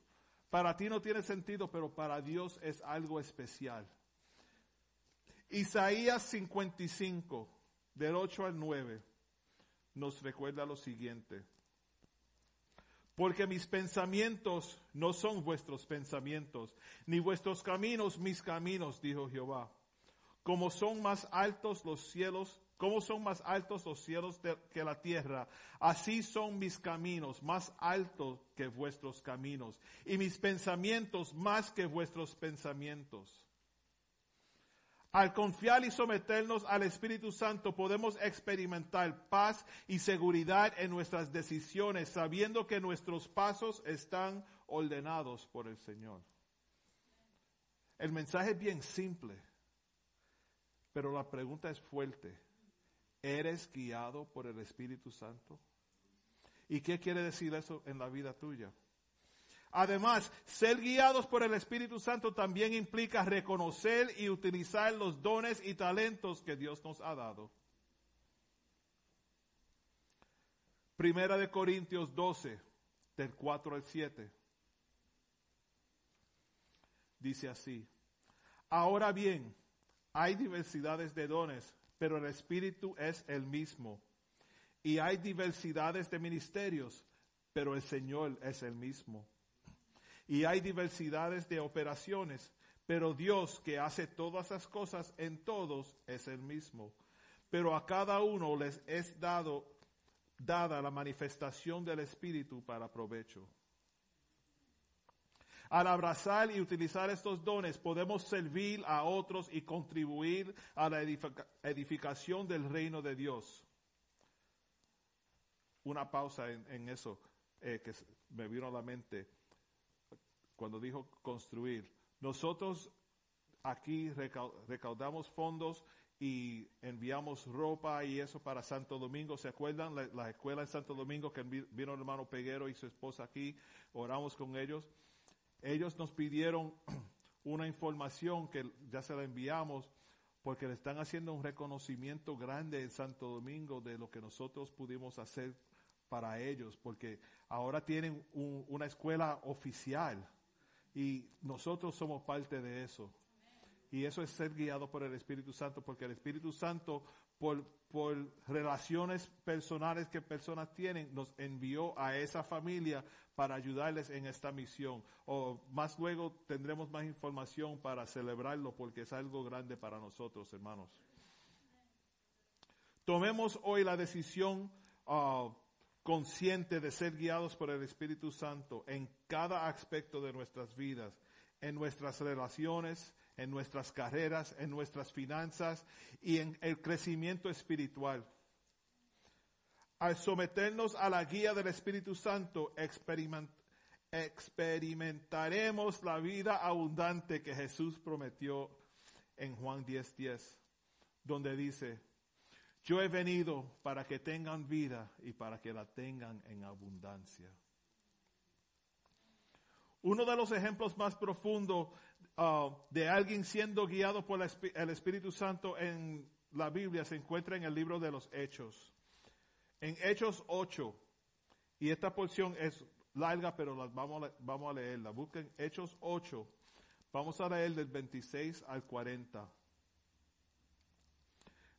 Para ti no tiene sentido, pero para Dios es algo especial. Isaías 55, del 8 al 9, nos recuerda lo siguiente. Porque mis pensamientos no son vuestros pensamientos, ni vuestros caminos mis caminos, dijo Jehová. Como son más altos los cielos, como son más altos los cielos que la tierra, así son mis caminos más altos que vuestros caminos, y mis pensamientos más que vuestros pensamientos. Al confiar y someternos al Espíritu Santo podemos experimentar paz y seguridad en nuestras decisiones, sabiendo que nuestros pasos están ordenados por el Señor. El mensaje es bien simple, pero la pregunta es fuerte. ¿Eres guiado por el Espíritu Santo? ¿Y qué quiere decir eso en la vida tuya? Además, ser guiados por el Espíritu Santo también implica reconocer y utilizar los dones y talentos que Dios nos ha dado. Primera de Corintios 12, del 4 al 7. Dice así, ahora bien, hay diversidades de dones, pero el Espíritu es el mismo. Y hay diversidades de ministerios, pero el Señor es el mismo. Y hay diversidades de operaciones, pero Dios que hace todas las cosas en todos es el mismo. Pero a cada uno les es dado dada la manifestación del Espíritu para provecho. Al abrazar y utilizar estos dones podemos servir a otros y contribuir a la edifica- edificación del reino de Dios. Una pausa en, eso eh, que me vino a la mente cuando dijo construir. Nosotros aquí recau- recaudamos fondos y enviamos ropa y eso para Santo Domingo. ¿Se acuerdan? La, la escuela en Santo Domingo que vi- vino el hermano Peguero y su esposa aquí, oramos con ellos. Ellos nos pidieron una información que ya se la enviamos porque le están haciendo un reconocimiento grande en Santo Domingo de lo que nosotros pudimos hacer para ellos, porque ahora tienen un- una escuela oficial y nosotros somos parte de eso. Y eso es ser guiado por el Espíritu Santo, porque el Espíritu Santo, por, relaciones personales que personas tienen, nos envió a esa familia para ayudarles en esta misión. O más luego tendremos más información para celebrarlo, porque es algo grande para nosotros, hermanos. Tomemos hoy la decisión ah, consciente de ser guiados por el Espíritu Santo en cada aspecto de nuestras vidas, en nuestras relaciones, en nuestras carreras, en nuestras finanzas y en el crecimiento espiritual. Al someternos a la guía del Espíritu Santo, experiment- experimentaremos la vida abundante que Jesús prometió en Juan 10:10, donde dice, yo he venido para que tengan vida y para que la tengan en abundancia. Uno de los ejemplos más profundos uh, de alguien siendo guiado por el Espíritu Santo en la Biblia se encuentra en el libro de los Hechos. En Hechos 8, y esta porción es larga, pero la vamos, a, vamos a leerla. Busquen Hechos 8, vamos a leer del 26 al 40.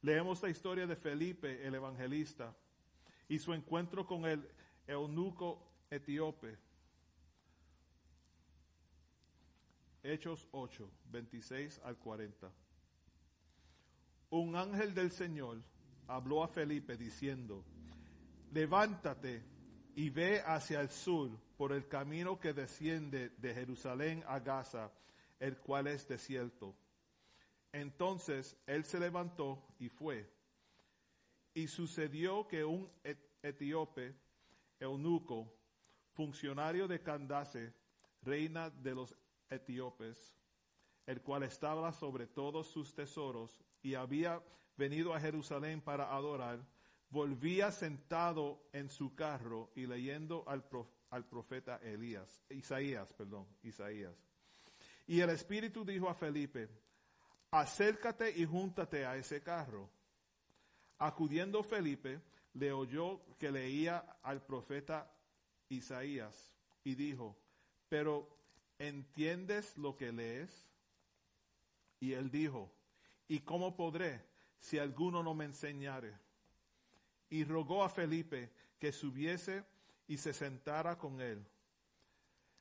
Leemos la historia de Felipe, el evangelista, y su encuentro con el eunuco etíope. Hechos 8, 26 al 40. Un ángel del Señor habló a Felipe diciendo, levántate y ve hacia el sur por el camino que desciende de Jerusalén a Gaza, el cual es desierto. Entonces él se levantó y fue. Y sucedió que un et- etíope, eunuco, funcionario de Candace, reina de los etíopes, el cual estaba sobre todos sus tesoros y había venido a Jerusalén para adorar, volvía sentado en su carro y leyendo al, prof- al profeta Elías, Isaías, perdón, Isaías. Y el Espíritu dijo a Felipe, acércate y júntate a ese carro. Acudiendo Felipe, le oyó que leía al profeta Isaías y dijo, pero ¿entiendes lo que lees? Y él dijo, ¿y cómo podré si alguno no me enseñare? Y rogó a Felipe que subiese y se sentara con él.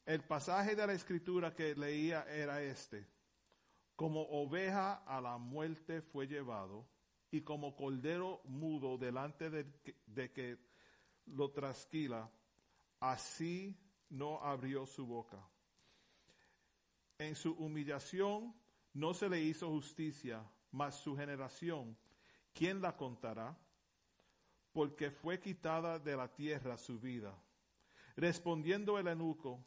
El pasaje de la escritura que leía era este. Como oveja a la muerte fue llevado, y como cordero mudo delante de, que- de que lo trasquila, así no abrió su boca. En su humillación no se le hizo justicia, mas su generación, ¿quién la contará? Porque fue quitada de la tierra su vida. Respondiendo el eunuco,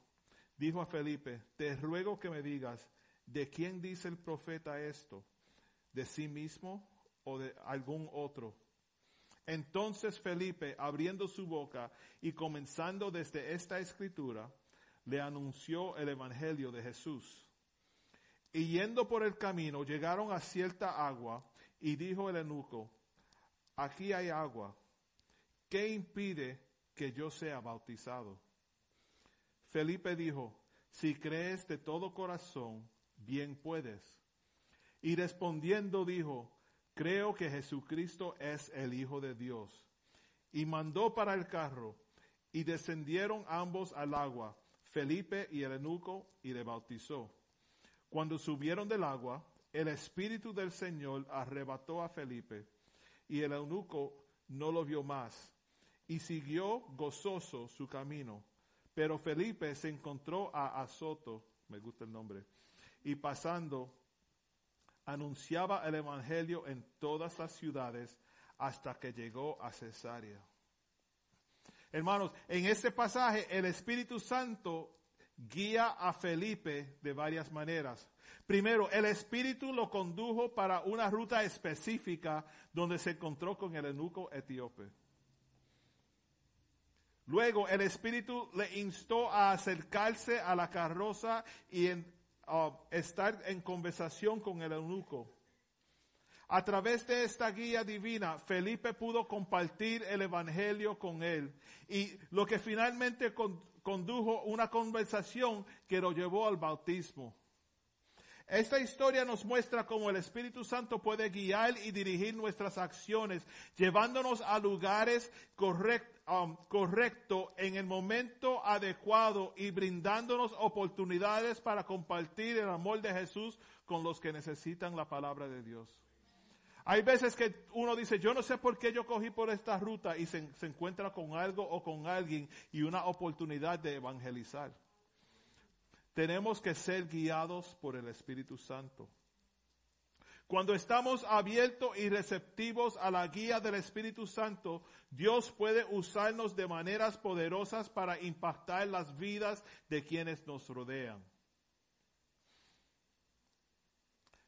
dijo a Felipe, te ruego que me digas, ¿de quién dice el profeta esto? ¿De sí mismo o de algún otro? Entonces Felipe, abriendo su boca y comenzando desde esta escritura, le anunció el Evangelio de Jesús. Y yendo por el camino, llegaron a cierta agua, y dijo el eunuco, aquí hay agua, ¿qué impide que yo sea bautizado? Felipe dijo, si crees de todo corazón, bien puedes. Y respondiendo dijo, creo que Jesucristo es el Hijo de Dios. Y mandó para el carro, y descendieron ambos al agua, Felipe y el eunuco, y le bautizó. Cuando subieron del agua, el Espíritu del Señor arrebató a Felipe, y el eunuco no lo vio más, y siguió gozoso su camino. Pero Felipe se encontró a Azoto, me gusta el nombre, y pasando, anunciaba el Evangelio en todas las ciudades hasta que llegó a Cesarea. Hermanos, en este pasaje el Espíritu Santo guía a Felipe de varias maneras. Primero, el Espíritu lo condujo para una ruta específica donde se encontró con el eunuco etíope. Luego, el Espíritu le instó a acercarse a la carroza y en, estar en conversación con el eunuco. A través de esta guía divina, Felipe pudo compartir el Evangelio con él y lo que finalmente con- condujo una conversación que lo llevó al bautismo. Esta historia nos muestra cómo el Espíritu Santo puede guiar y dirigir nuestras acciones, llevándonos a lugares correct- um, correctos en el momento adecuado y brindándonos oportunidades para compartir el amor de Jesús con los que necesitan la palabra de Dios. Hay veces que uno dice, yo no sé por qué yo cogí por esta ruta y se, se encuentra con algo o con alguien y una oportunidad de evangelizar. Tenemos que ser guiados por el Espíritu Santo. Cuando estamos abiertos y receptivos a la guía del Espíritu Santo, Dios puede usarnos de maneras poderosas para impactar las vidas de quienes nos rodean.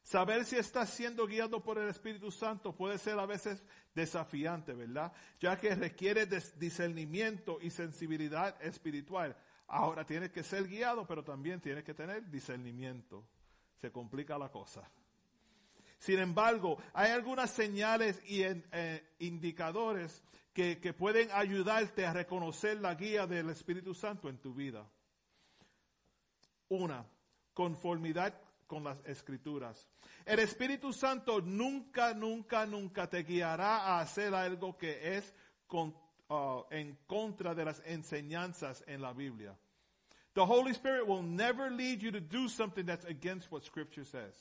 Saber si estás siendo guiado por el Espíritu Santo puede ser a veces desafiante, ¿verdad? Ya que requiere discernimiento y sensibilidad espiritual. Ahora tienes que ser guiado, pero también tienes que tener discernimiento. Se complica la cosa. Sin embargo, hay algunas señales y eh, indicadores que pueden ayudarte a reconocer la guía del Espíritu Santo en tu vida. Una, conformidad con las escrituras. El Espíritu Santo nunca, nunca, nunca te guiará a hacer algo que es uh, en contra de las enseñanzas en la Biblia. The Holy Spirit will never lead you to do something that's against what Scripture says.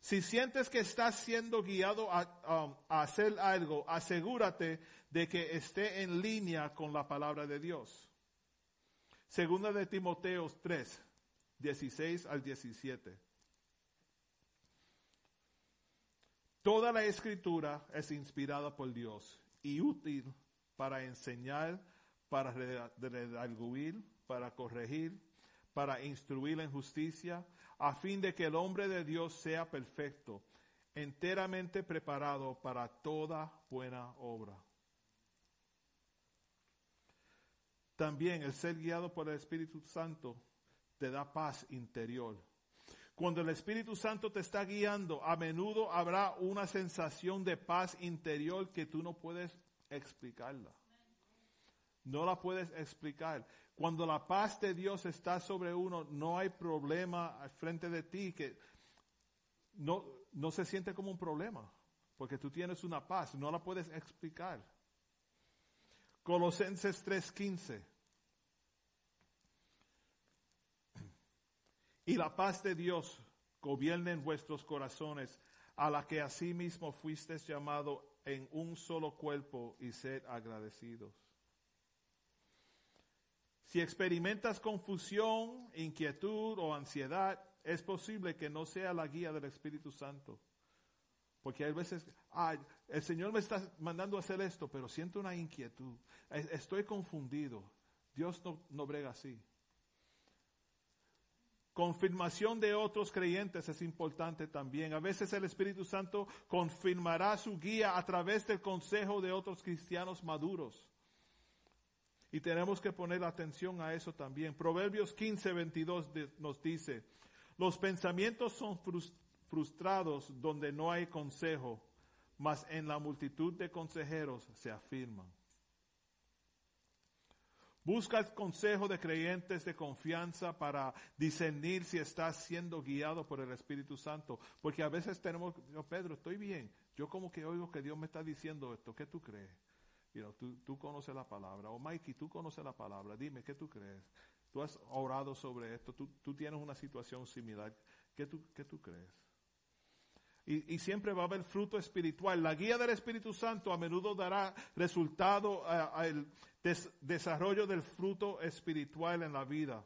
Si sientes que estás siendo guiado a, um, a, hacer algo, asegúrate de que esté en línea con la palabra de Dios. Segunda de Timoteo 3, 16 al 17. Toda la escritura es inspirada por Dios y útil para enseñar, para redarguir, para corregir, para instruir en justicia, a fin de que el hombre de Dios sea perfecto, enteramente preparado para toda buena obra. También el ser guiado por el Espíritu Santo te da paz interior. Cuando el Espíritu Santo te está guiando, a menudo habrá una sensación de paz interior que tú no puedes explicarla. No la puedes explicar. Cuando la paz de Dios está sobre uno, no hay problema al frente de ti que no, no se siente como un problema, porque tú tienes una paz, no la puedes explicar. Colosenses 3:15. Y la paz de Dios gobierne en vuestros corazones, a la que asimismo fuisteis llamado en un solo cuerpo y sed agradecidos. Si experimentas confusión, inquietud o ansiedad, es posible que no sea la guía del Espíritu Santo. Porque hay veces, ay, el Señor me está mandando a hacer esto, pero siento una inquietud. Estoy confundido. Dios no, no brega así. Confirmación de otros creyentes es importante también. A veces el Espíritu Santo confirmará su guía a través del consejo de otros cristianos maduros. Y tenemos que poner atención a eso también. Proverbios 15, 22 nos dice, los pensamientos son frustrados donde no hay consejo, mas en la multitud de consejeros se afirman. Busca el consejo de creyentes de confianza para discernir si estás siendo guiado por el Espíritu Santo. Porque a veces tenemos, Pedro, estoy bien. Yo como que oigo que Dios me está diciendo esto. ¿Qué tú crees? tú, tú conoces la palabra. O Mikey, tú conoces la palabra. Dime, ¿qué tú crees? Tú has orado sobre esto. Tú, tú tienes una situación similar. ¿Qué tú, qué tú crees? Y, siempre va a haber fruto espiritual. La guía del Espíritu Santo a menudo dará resultado al desarrollo del fruto espiritual en la vida.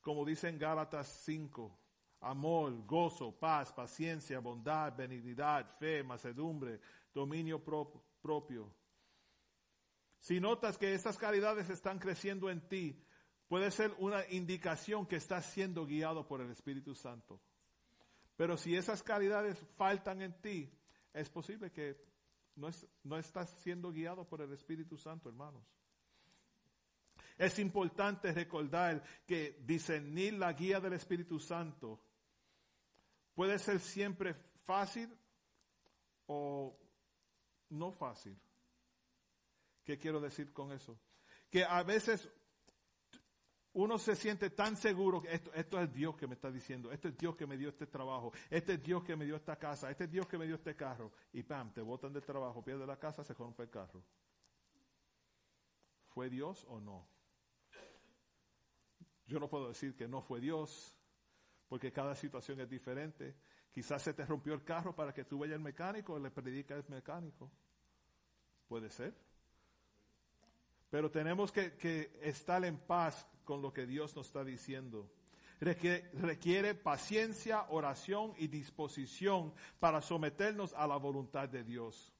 Como dice en Gálatas 5, amor, gozo, paz, paciencia, bondad, benignidad, fe, macedumbre, dominio propio. Si notas que estas calidades están creciendo en ti, puede ser una indicación que estás siendo guiado por el Espíritu Santo. Pero si esas calidades faltan en ti, es posible que no, no estás siendo guiado por el Espíritu Santo, hermanos. Es importante recordar que discernir la guía del Espíritu Santo puede ser siempre fácil o no fácil. ¿Qué quiero decir con eso? Que a veces uno se siente tan seguro que esto, es Dios que me está diciendo, este es Dios que me dio este trabajo, este es Dios que me dio esta casa, este es Dios que me dio este carro. Y pam, te botan del trabajo, pierde la casa, se rompe el carro. ¿Fue Dios o no? Yo no puedo decir que no fue Dios, porque cada situación es diferente. Quizás se te rompió el carro para que tú vayas al mecánico y le predica al mecánico. Puede ser. Pero tenemos que estar en paz con lo que Dios nos está diciendo. Requiere, paciencia, oración y disposición para someternos a la voluntad de Dios.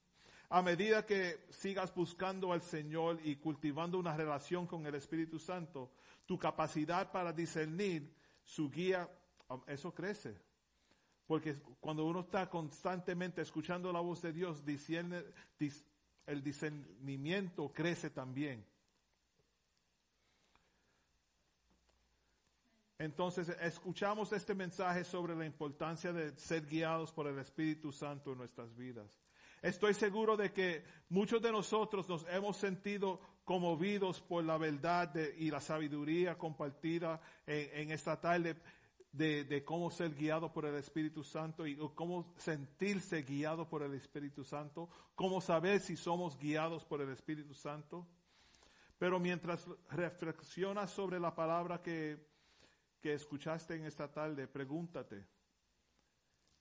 A medida que sigas buscando al Señor y cultivando una relación con el Espíritu Santo, tu capacidad para discernir su guía, um, eso crece. Porque cuando uno está constantemente escuchando la voz de Dios, el discernimiento crece también. Entonces, escuchamos este mensaje sobre la importancia de ser guiados por el Espíritu Santo en nuestras vidas. Estoy seguro de que muchos de nosotros nos hemos sentido conmovidos por la verdad de- y la sabiduría compartida en, en esta tarde de, de cómo ser guiado por el Espíritu Santo y cómo sentirse guiado por el Espíritu Santo, cómo saber si somos guiados por el Espíritu Santo. Pero mientras reflexionas sobre la palabra que, que escuchaste en esta tarde, pregúntate,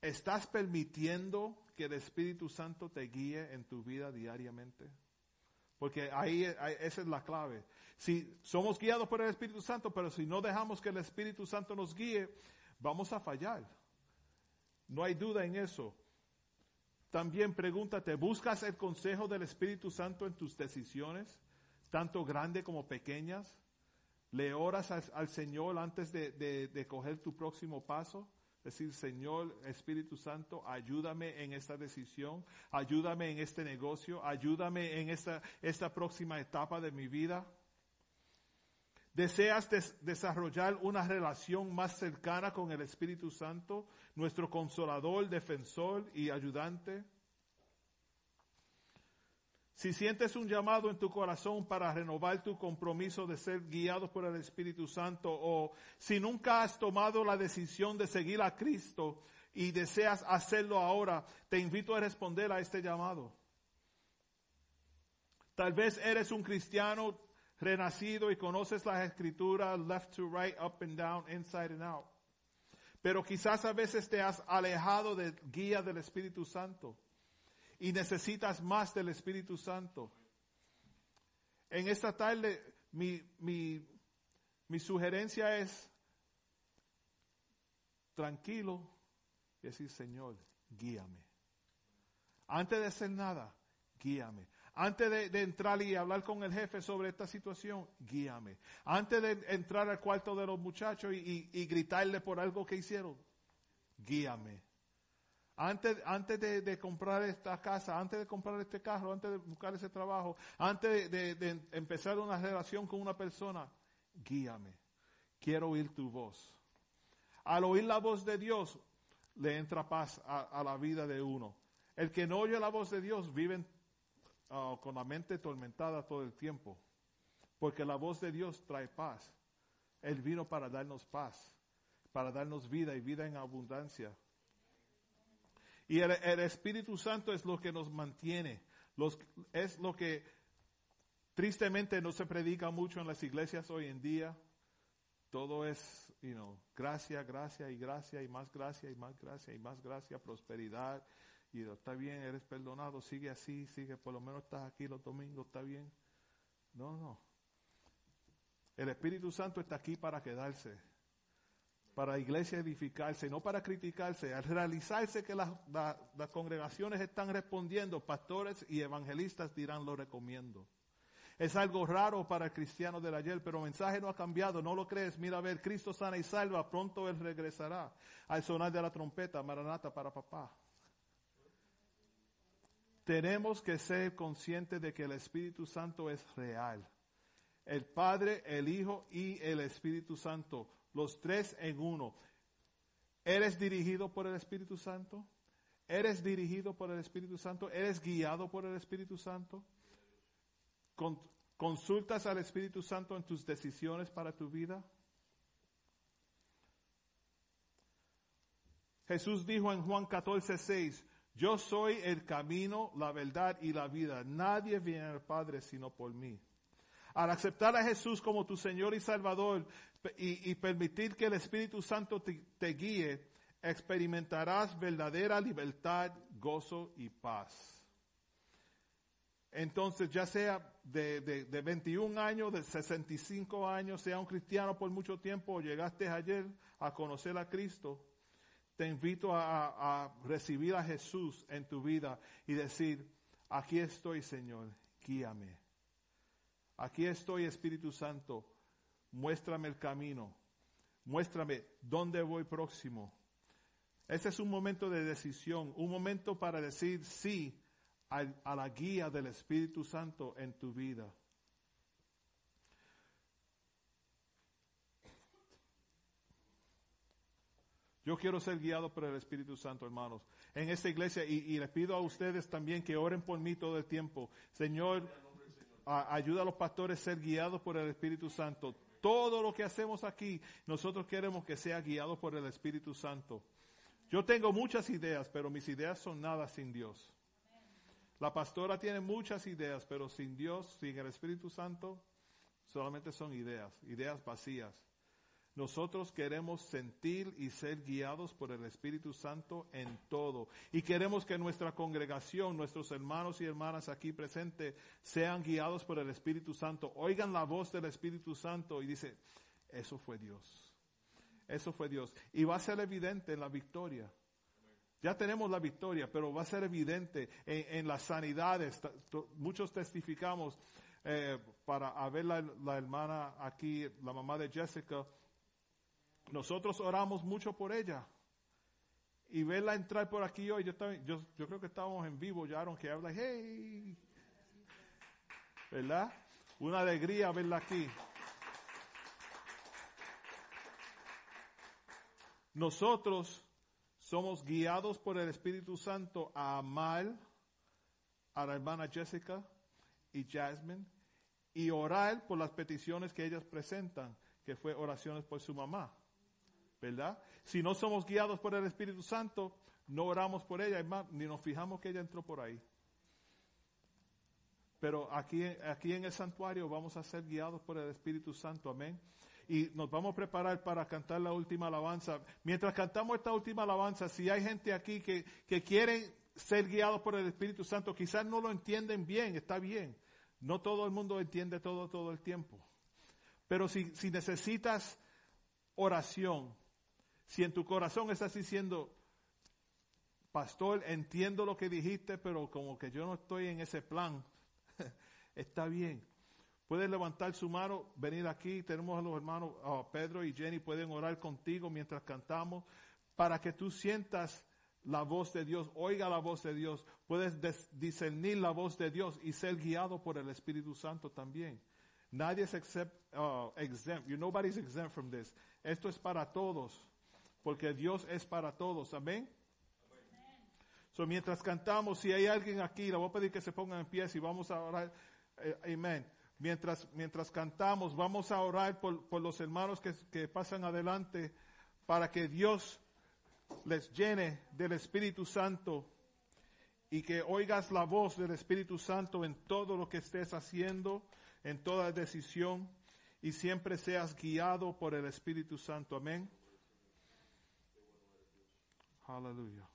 ¿estás permitiendo que el Espíritu Santo te guíe en tu vida diariamente? Porque ahí, esa es la clave. Si somos guiados por el Espíritu Santo, pero si no dejamos que el Espíritu Santo nos guíe, vamos a fallar. No hay duda en eso. También pregúntate, ¿buscas el consejo del Espíritu Santo en tus decisiones, tanto grandes como pequeñas? ¿Le oras al, Señor antes de, de- coger tu próximo paso? Decir, Señor Espíritu Santo, ayúdame en esta decisión, ayúdame en este negocio, ayúdame en esta, esta próxima etapa de mi vida. ¿Deseas des- desarrollar una relación más cercana con el Espíritu Santo, nuestro consolador, defensor y ayudante? Si sientes un llamado en tu corazón para renovar tu compromiso de ser guiado por el Espíritu Santo o si nunca has tomado la decisión de seguir a Cristo y deseas hacerlo ahora, te invito a responder a este llamado. Tal vez eres un cristiano renacido y conoces las escrituras left to right, up and down, inside and out. Pero quizás a veces te has alejado del guía del Espíritu Santo y necesitas más del Espíritu Santo. En esta tarde, mi, mi, sugerencia es tranquilo y decir, Señor, guíame. Antes de hacer nada, guíame. Antes de, entrar y hablar con el jefe sobre esta situación, guíame. Antes de entrar al cuarto de los muchachos y gritarle por algo que hicieron, guíame. Antes, antes de, comprar esta casa, antes de comprar este carro, antes de buscar ese trabajo, antes de, empezar una relación con una persona, guíame. Quiero oír tu voz. Al oír la voz de Dios, le entra paz a, la vida de uno. El que no oye la voz de Dios vive ah, con la mente tormentada todo el tiempo. Porque la voz de Dios trae paz. Él vino para darnos paz, para darnos vida y vida en abundancia. Y el, Espíritu Santo es lo que nos mantiene. Los- es lo que tristemente no se predica mucho en las iglesias hoy en día. Todo es, you know, gracia, gracia y gracia y más gracia y más gracia y más gracia, prosperidad. Y está bien, eres perdonado, sigue así, sigue, por lo menos estás aquí los domingos, está bien. No, no. El Espíritu Santo está aquí para quedarse, para iglesia edificarse, no para criticarse. Al realizarse que las, la- las congregaciones están respondiendo, pastores y evangelistas dirán lo recomiendo. Es algo raro para el cristiano del ayer, pero el mensaje no ha cambiado, no lo crees. Mira a ver, Cristo sana y salva, pronto Él regresará al sonar de la trompeta, maranata para papá. Tenemos que ser conscientes de que el Espíritu Santo es real. El Padre, el Hijo y el Espíritu Santo, los tres en uno. ¿Eres dirigido por el Espíritu Santo? ¿Eres dirigido por el Espíritu Santo? ¿Eres guiado por el Espíritu Santo? Con- ¿Consultas al Espíritu Santo en tus decisiones para tu vida? Jesús dijo en Juan 14, 6, yo soy el camino, la verdad y la vida. Nadie viene al Padre sino por mí. Al aceptar a Jesús como tu Señor y Salvador y, permitir que el Espíritu Santo te, guíe, experimentarás verdadera libertad, gozo y paz. Entonces, ya sea de, de, de 21 años, de 65 años, sea un cristiano por mucho tiempo o llegaste ayer a conocer a Cristo, te invito a, a- a recibir a Jesús en tu vida y decir, aquí estoy Señor, guíame. Aquí estoy Espíritu Santo, muéstrame el camino, muéstrame dónde voy próximo. Ese es un momento de decisión, un momento para decir sí a, la guía del Espíritu Santo en tu vida. Yo quiero ser guiado por el Espíritu Santo, hermanos, en esta iglesia y, les pido a ustedes también que oren por mí todo el tiempo. Señor, ayuda a los pastores a ser guiados por el Espíritu Santo. Todo lo que hacemos aquí, nosotros queremos que sea guiado por el Espíritu Santo. Yo tengo muchas ideas, pero mis ideas son nada sin Dios. La pastora tiene muchas ideas, pero sin Dios, sin el Espíritu Santo, solamente son ideas, ideas vacías. Nosotros queremos sentir y ser guiados por el Espíritu Santo en todo. Y queremos que nuestra congregación, nuestros hermanos y hermanas aquí presentes, sean guiados por el Espíritu Santo. Oigan la voz del Espíritu Santo y dice, eso fue Dios. Eso fue Dios. Y va a ser evidente en la victoria. Ya tenemos la victoria, pero va a ser evidente en, en las sanidades. Muchos testificamos eh, para a ver la, la hermana aquí, la mamá de Jessica. Nosotros oramos mucho por ella. Y verla entrar por aquí hoy, yo, yo, yo creo que estábamos en vivo, ya que habla, hey, ¿verdad? Una alegría verla aquí. Nosotros somos guiados por el Espíritu Santo a amar a la hermana Jessica y Jasmine y orar por las peticiones que ellas presentan, que fue oraciones por su mamá. ¿Verdad? Si no somos guiados por el Espíritu Santo, no oramos por ella, hermano, ni nos fijamos que ella entró por ahí. Pero aquí, aquí en el santuario vamos a ser guiados por el Espíritu Santo, amén. Y nos vamos a preparar para cantar la última alabanza. Mientras cantamos esta última alabanza, si hay gente aquí que, que quieren ser guiados por el Espíritu Santo, quizás no lo entienden bien, está bien. No todo el mundo entiende todo todo el tiempo. Pero si, si necesitas oración, si en tu corazón estás diciendo, pastor, entiendo lo que dijiste, pero como que yo no estoy en ese plan, está bien. Puedes levantar su mano, venir aquí, tenemos a los hermanos Pedro y Jenny, pueden orar contigo mientras cantamos, para que tú sientas la voz de Dios, oiga la voz de Dios, puedes des- discernir la voz de Dios y ser guiado por el Espíritu Santo también. Nadie es except, uh, exempt. You, nobody's exempt from this. Esto es para todos, porque Dios es para todos. Amén. So, mientras cantamos, si hay alguien aquí, le voy a pedir que se pongan en pie y vamos a orar. Eh, amén. Mientras, mientras cantamos, vamos a orar por, por los hermanos que, que pasan adelante para que Dios les llene del Espíritu Santo y que oigas la voz del Espíritu Santo en todo lo que estés haciendo, en toda decisión y siempre seas guiado por el Espíritu Santo. Amén. Aleluya.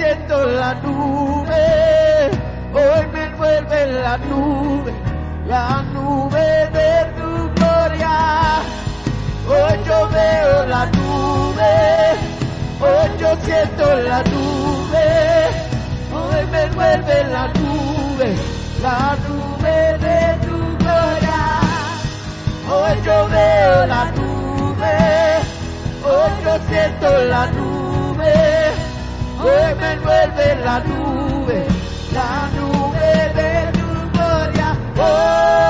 siento la nube, hoy me envuelve la nube, la nube de tu gloria. Hoy yo veo la nube, hoy yo siento la nube, hoy me envuelve la nube, la nube de tu gloria. Hoy yo veo la nube, hoy yo siento la nube que me envuelve la nube, la nube de tu gloria. Oh,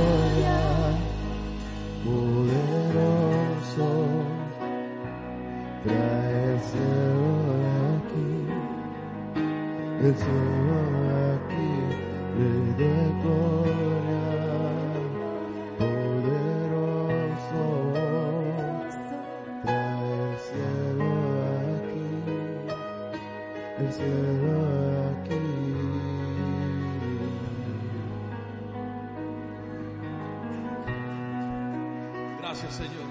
Gracias, Señor.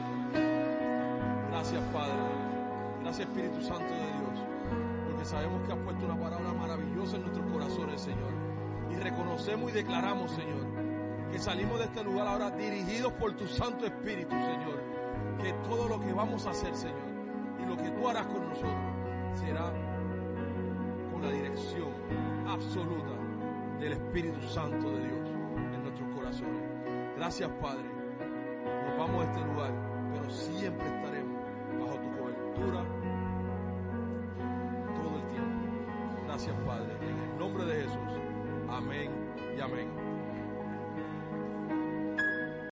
Gracias, Padre. Gracias, Espíritu Santo de Dios. Porque sabemos que has puesto una palabra Señor. Y reconocemos y declaramos, Señor, que salimos de este lugar ahora dirigidos por tu Santo Espíritu, Señor. Que todo lo que vamos a hacer, Señor, y lo que tú harás con nosotros, será con la dirección absoluta del Espíritu Santo de Dios en nuestros corazones. Gracias, Padre nos vamos a este lugar, pero siempre estaremos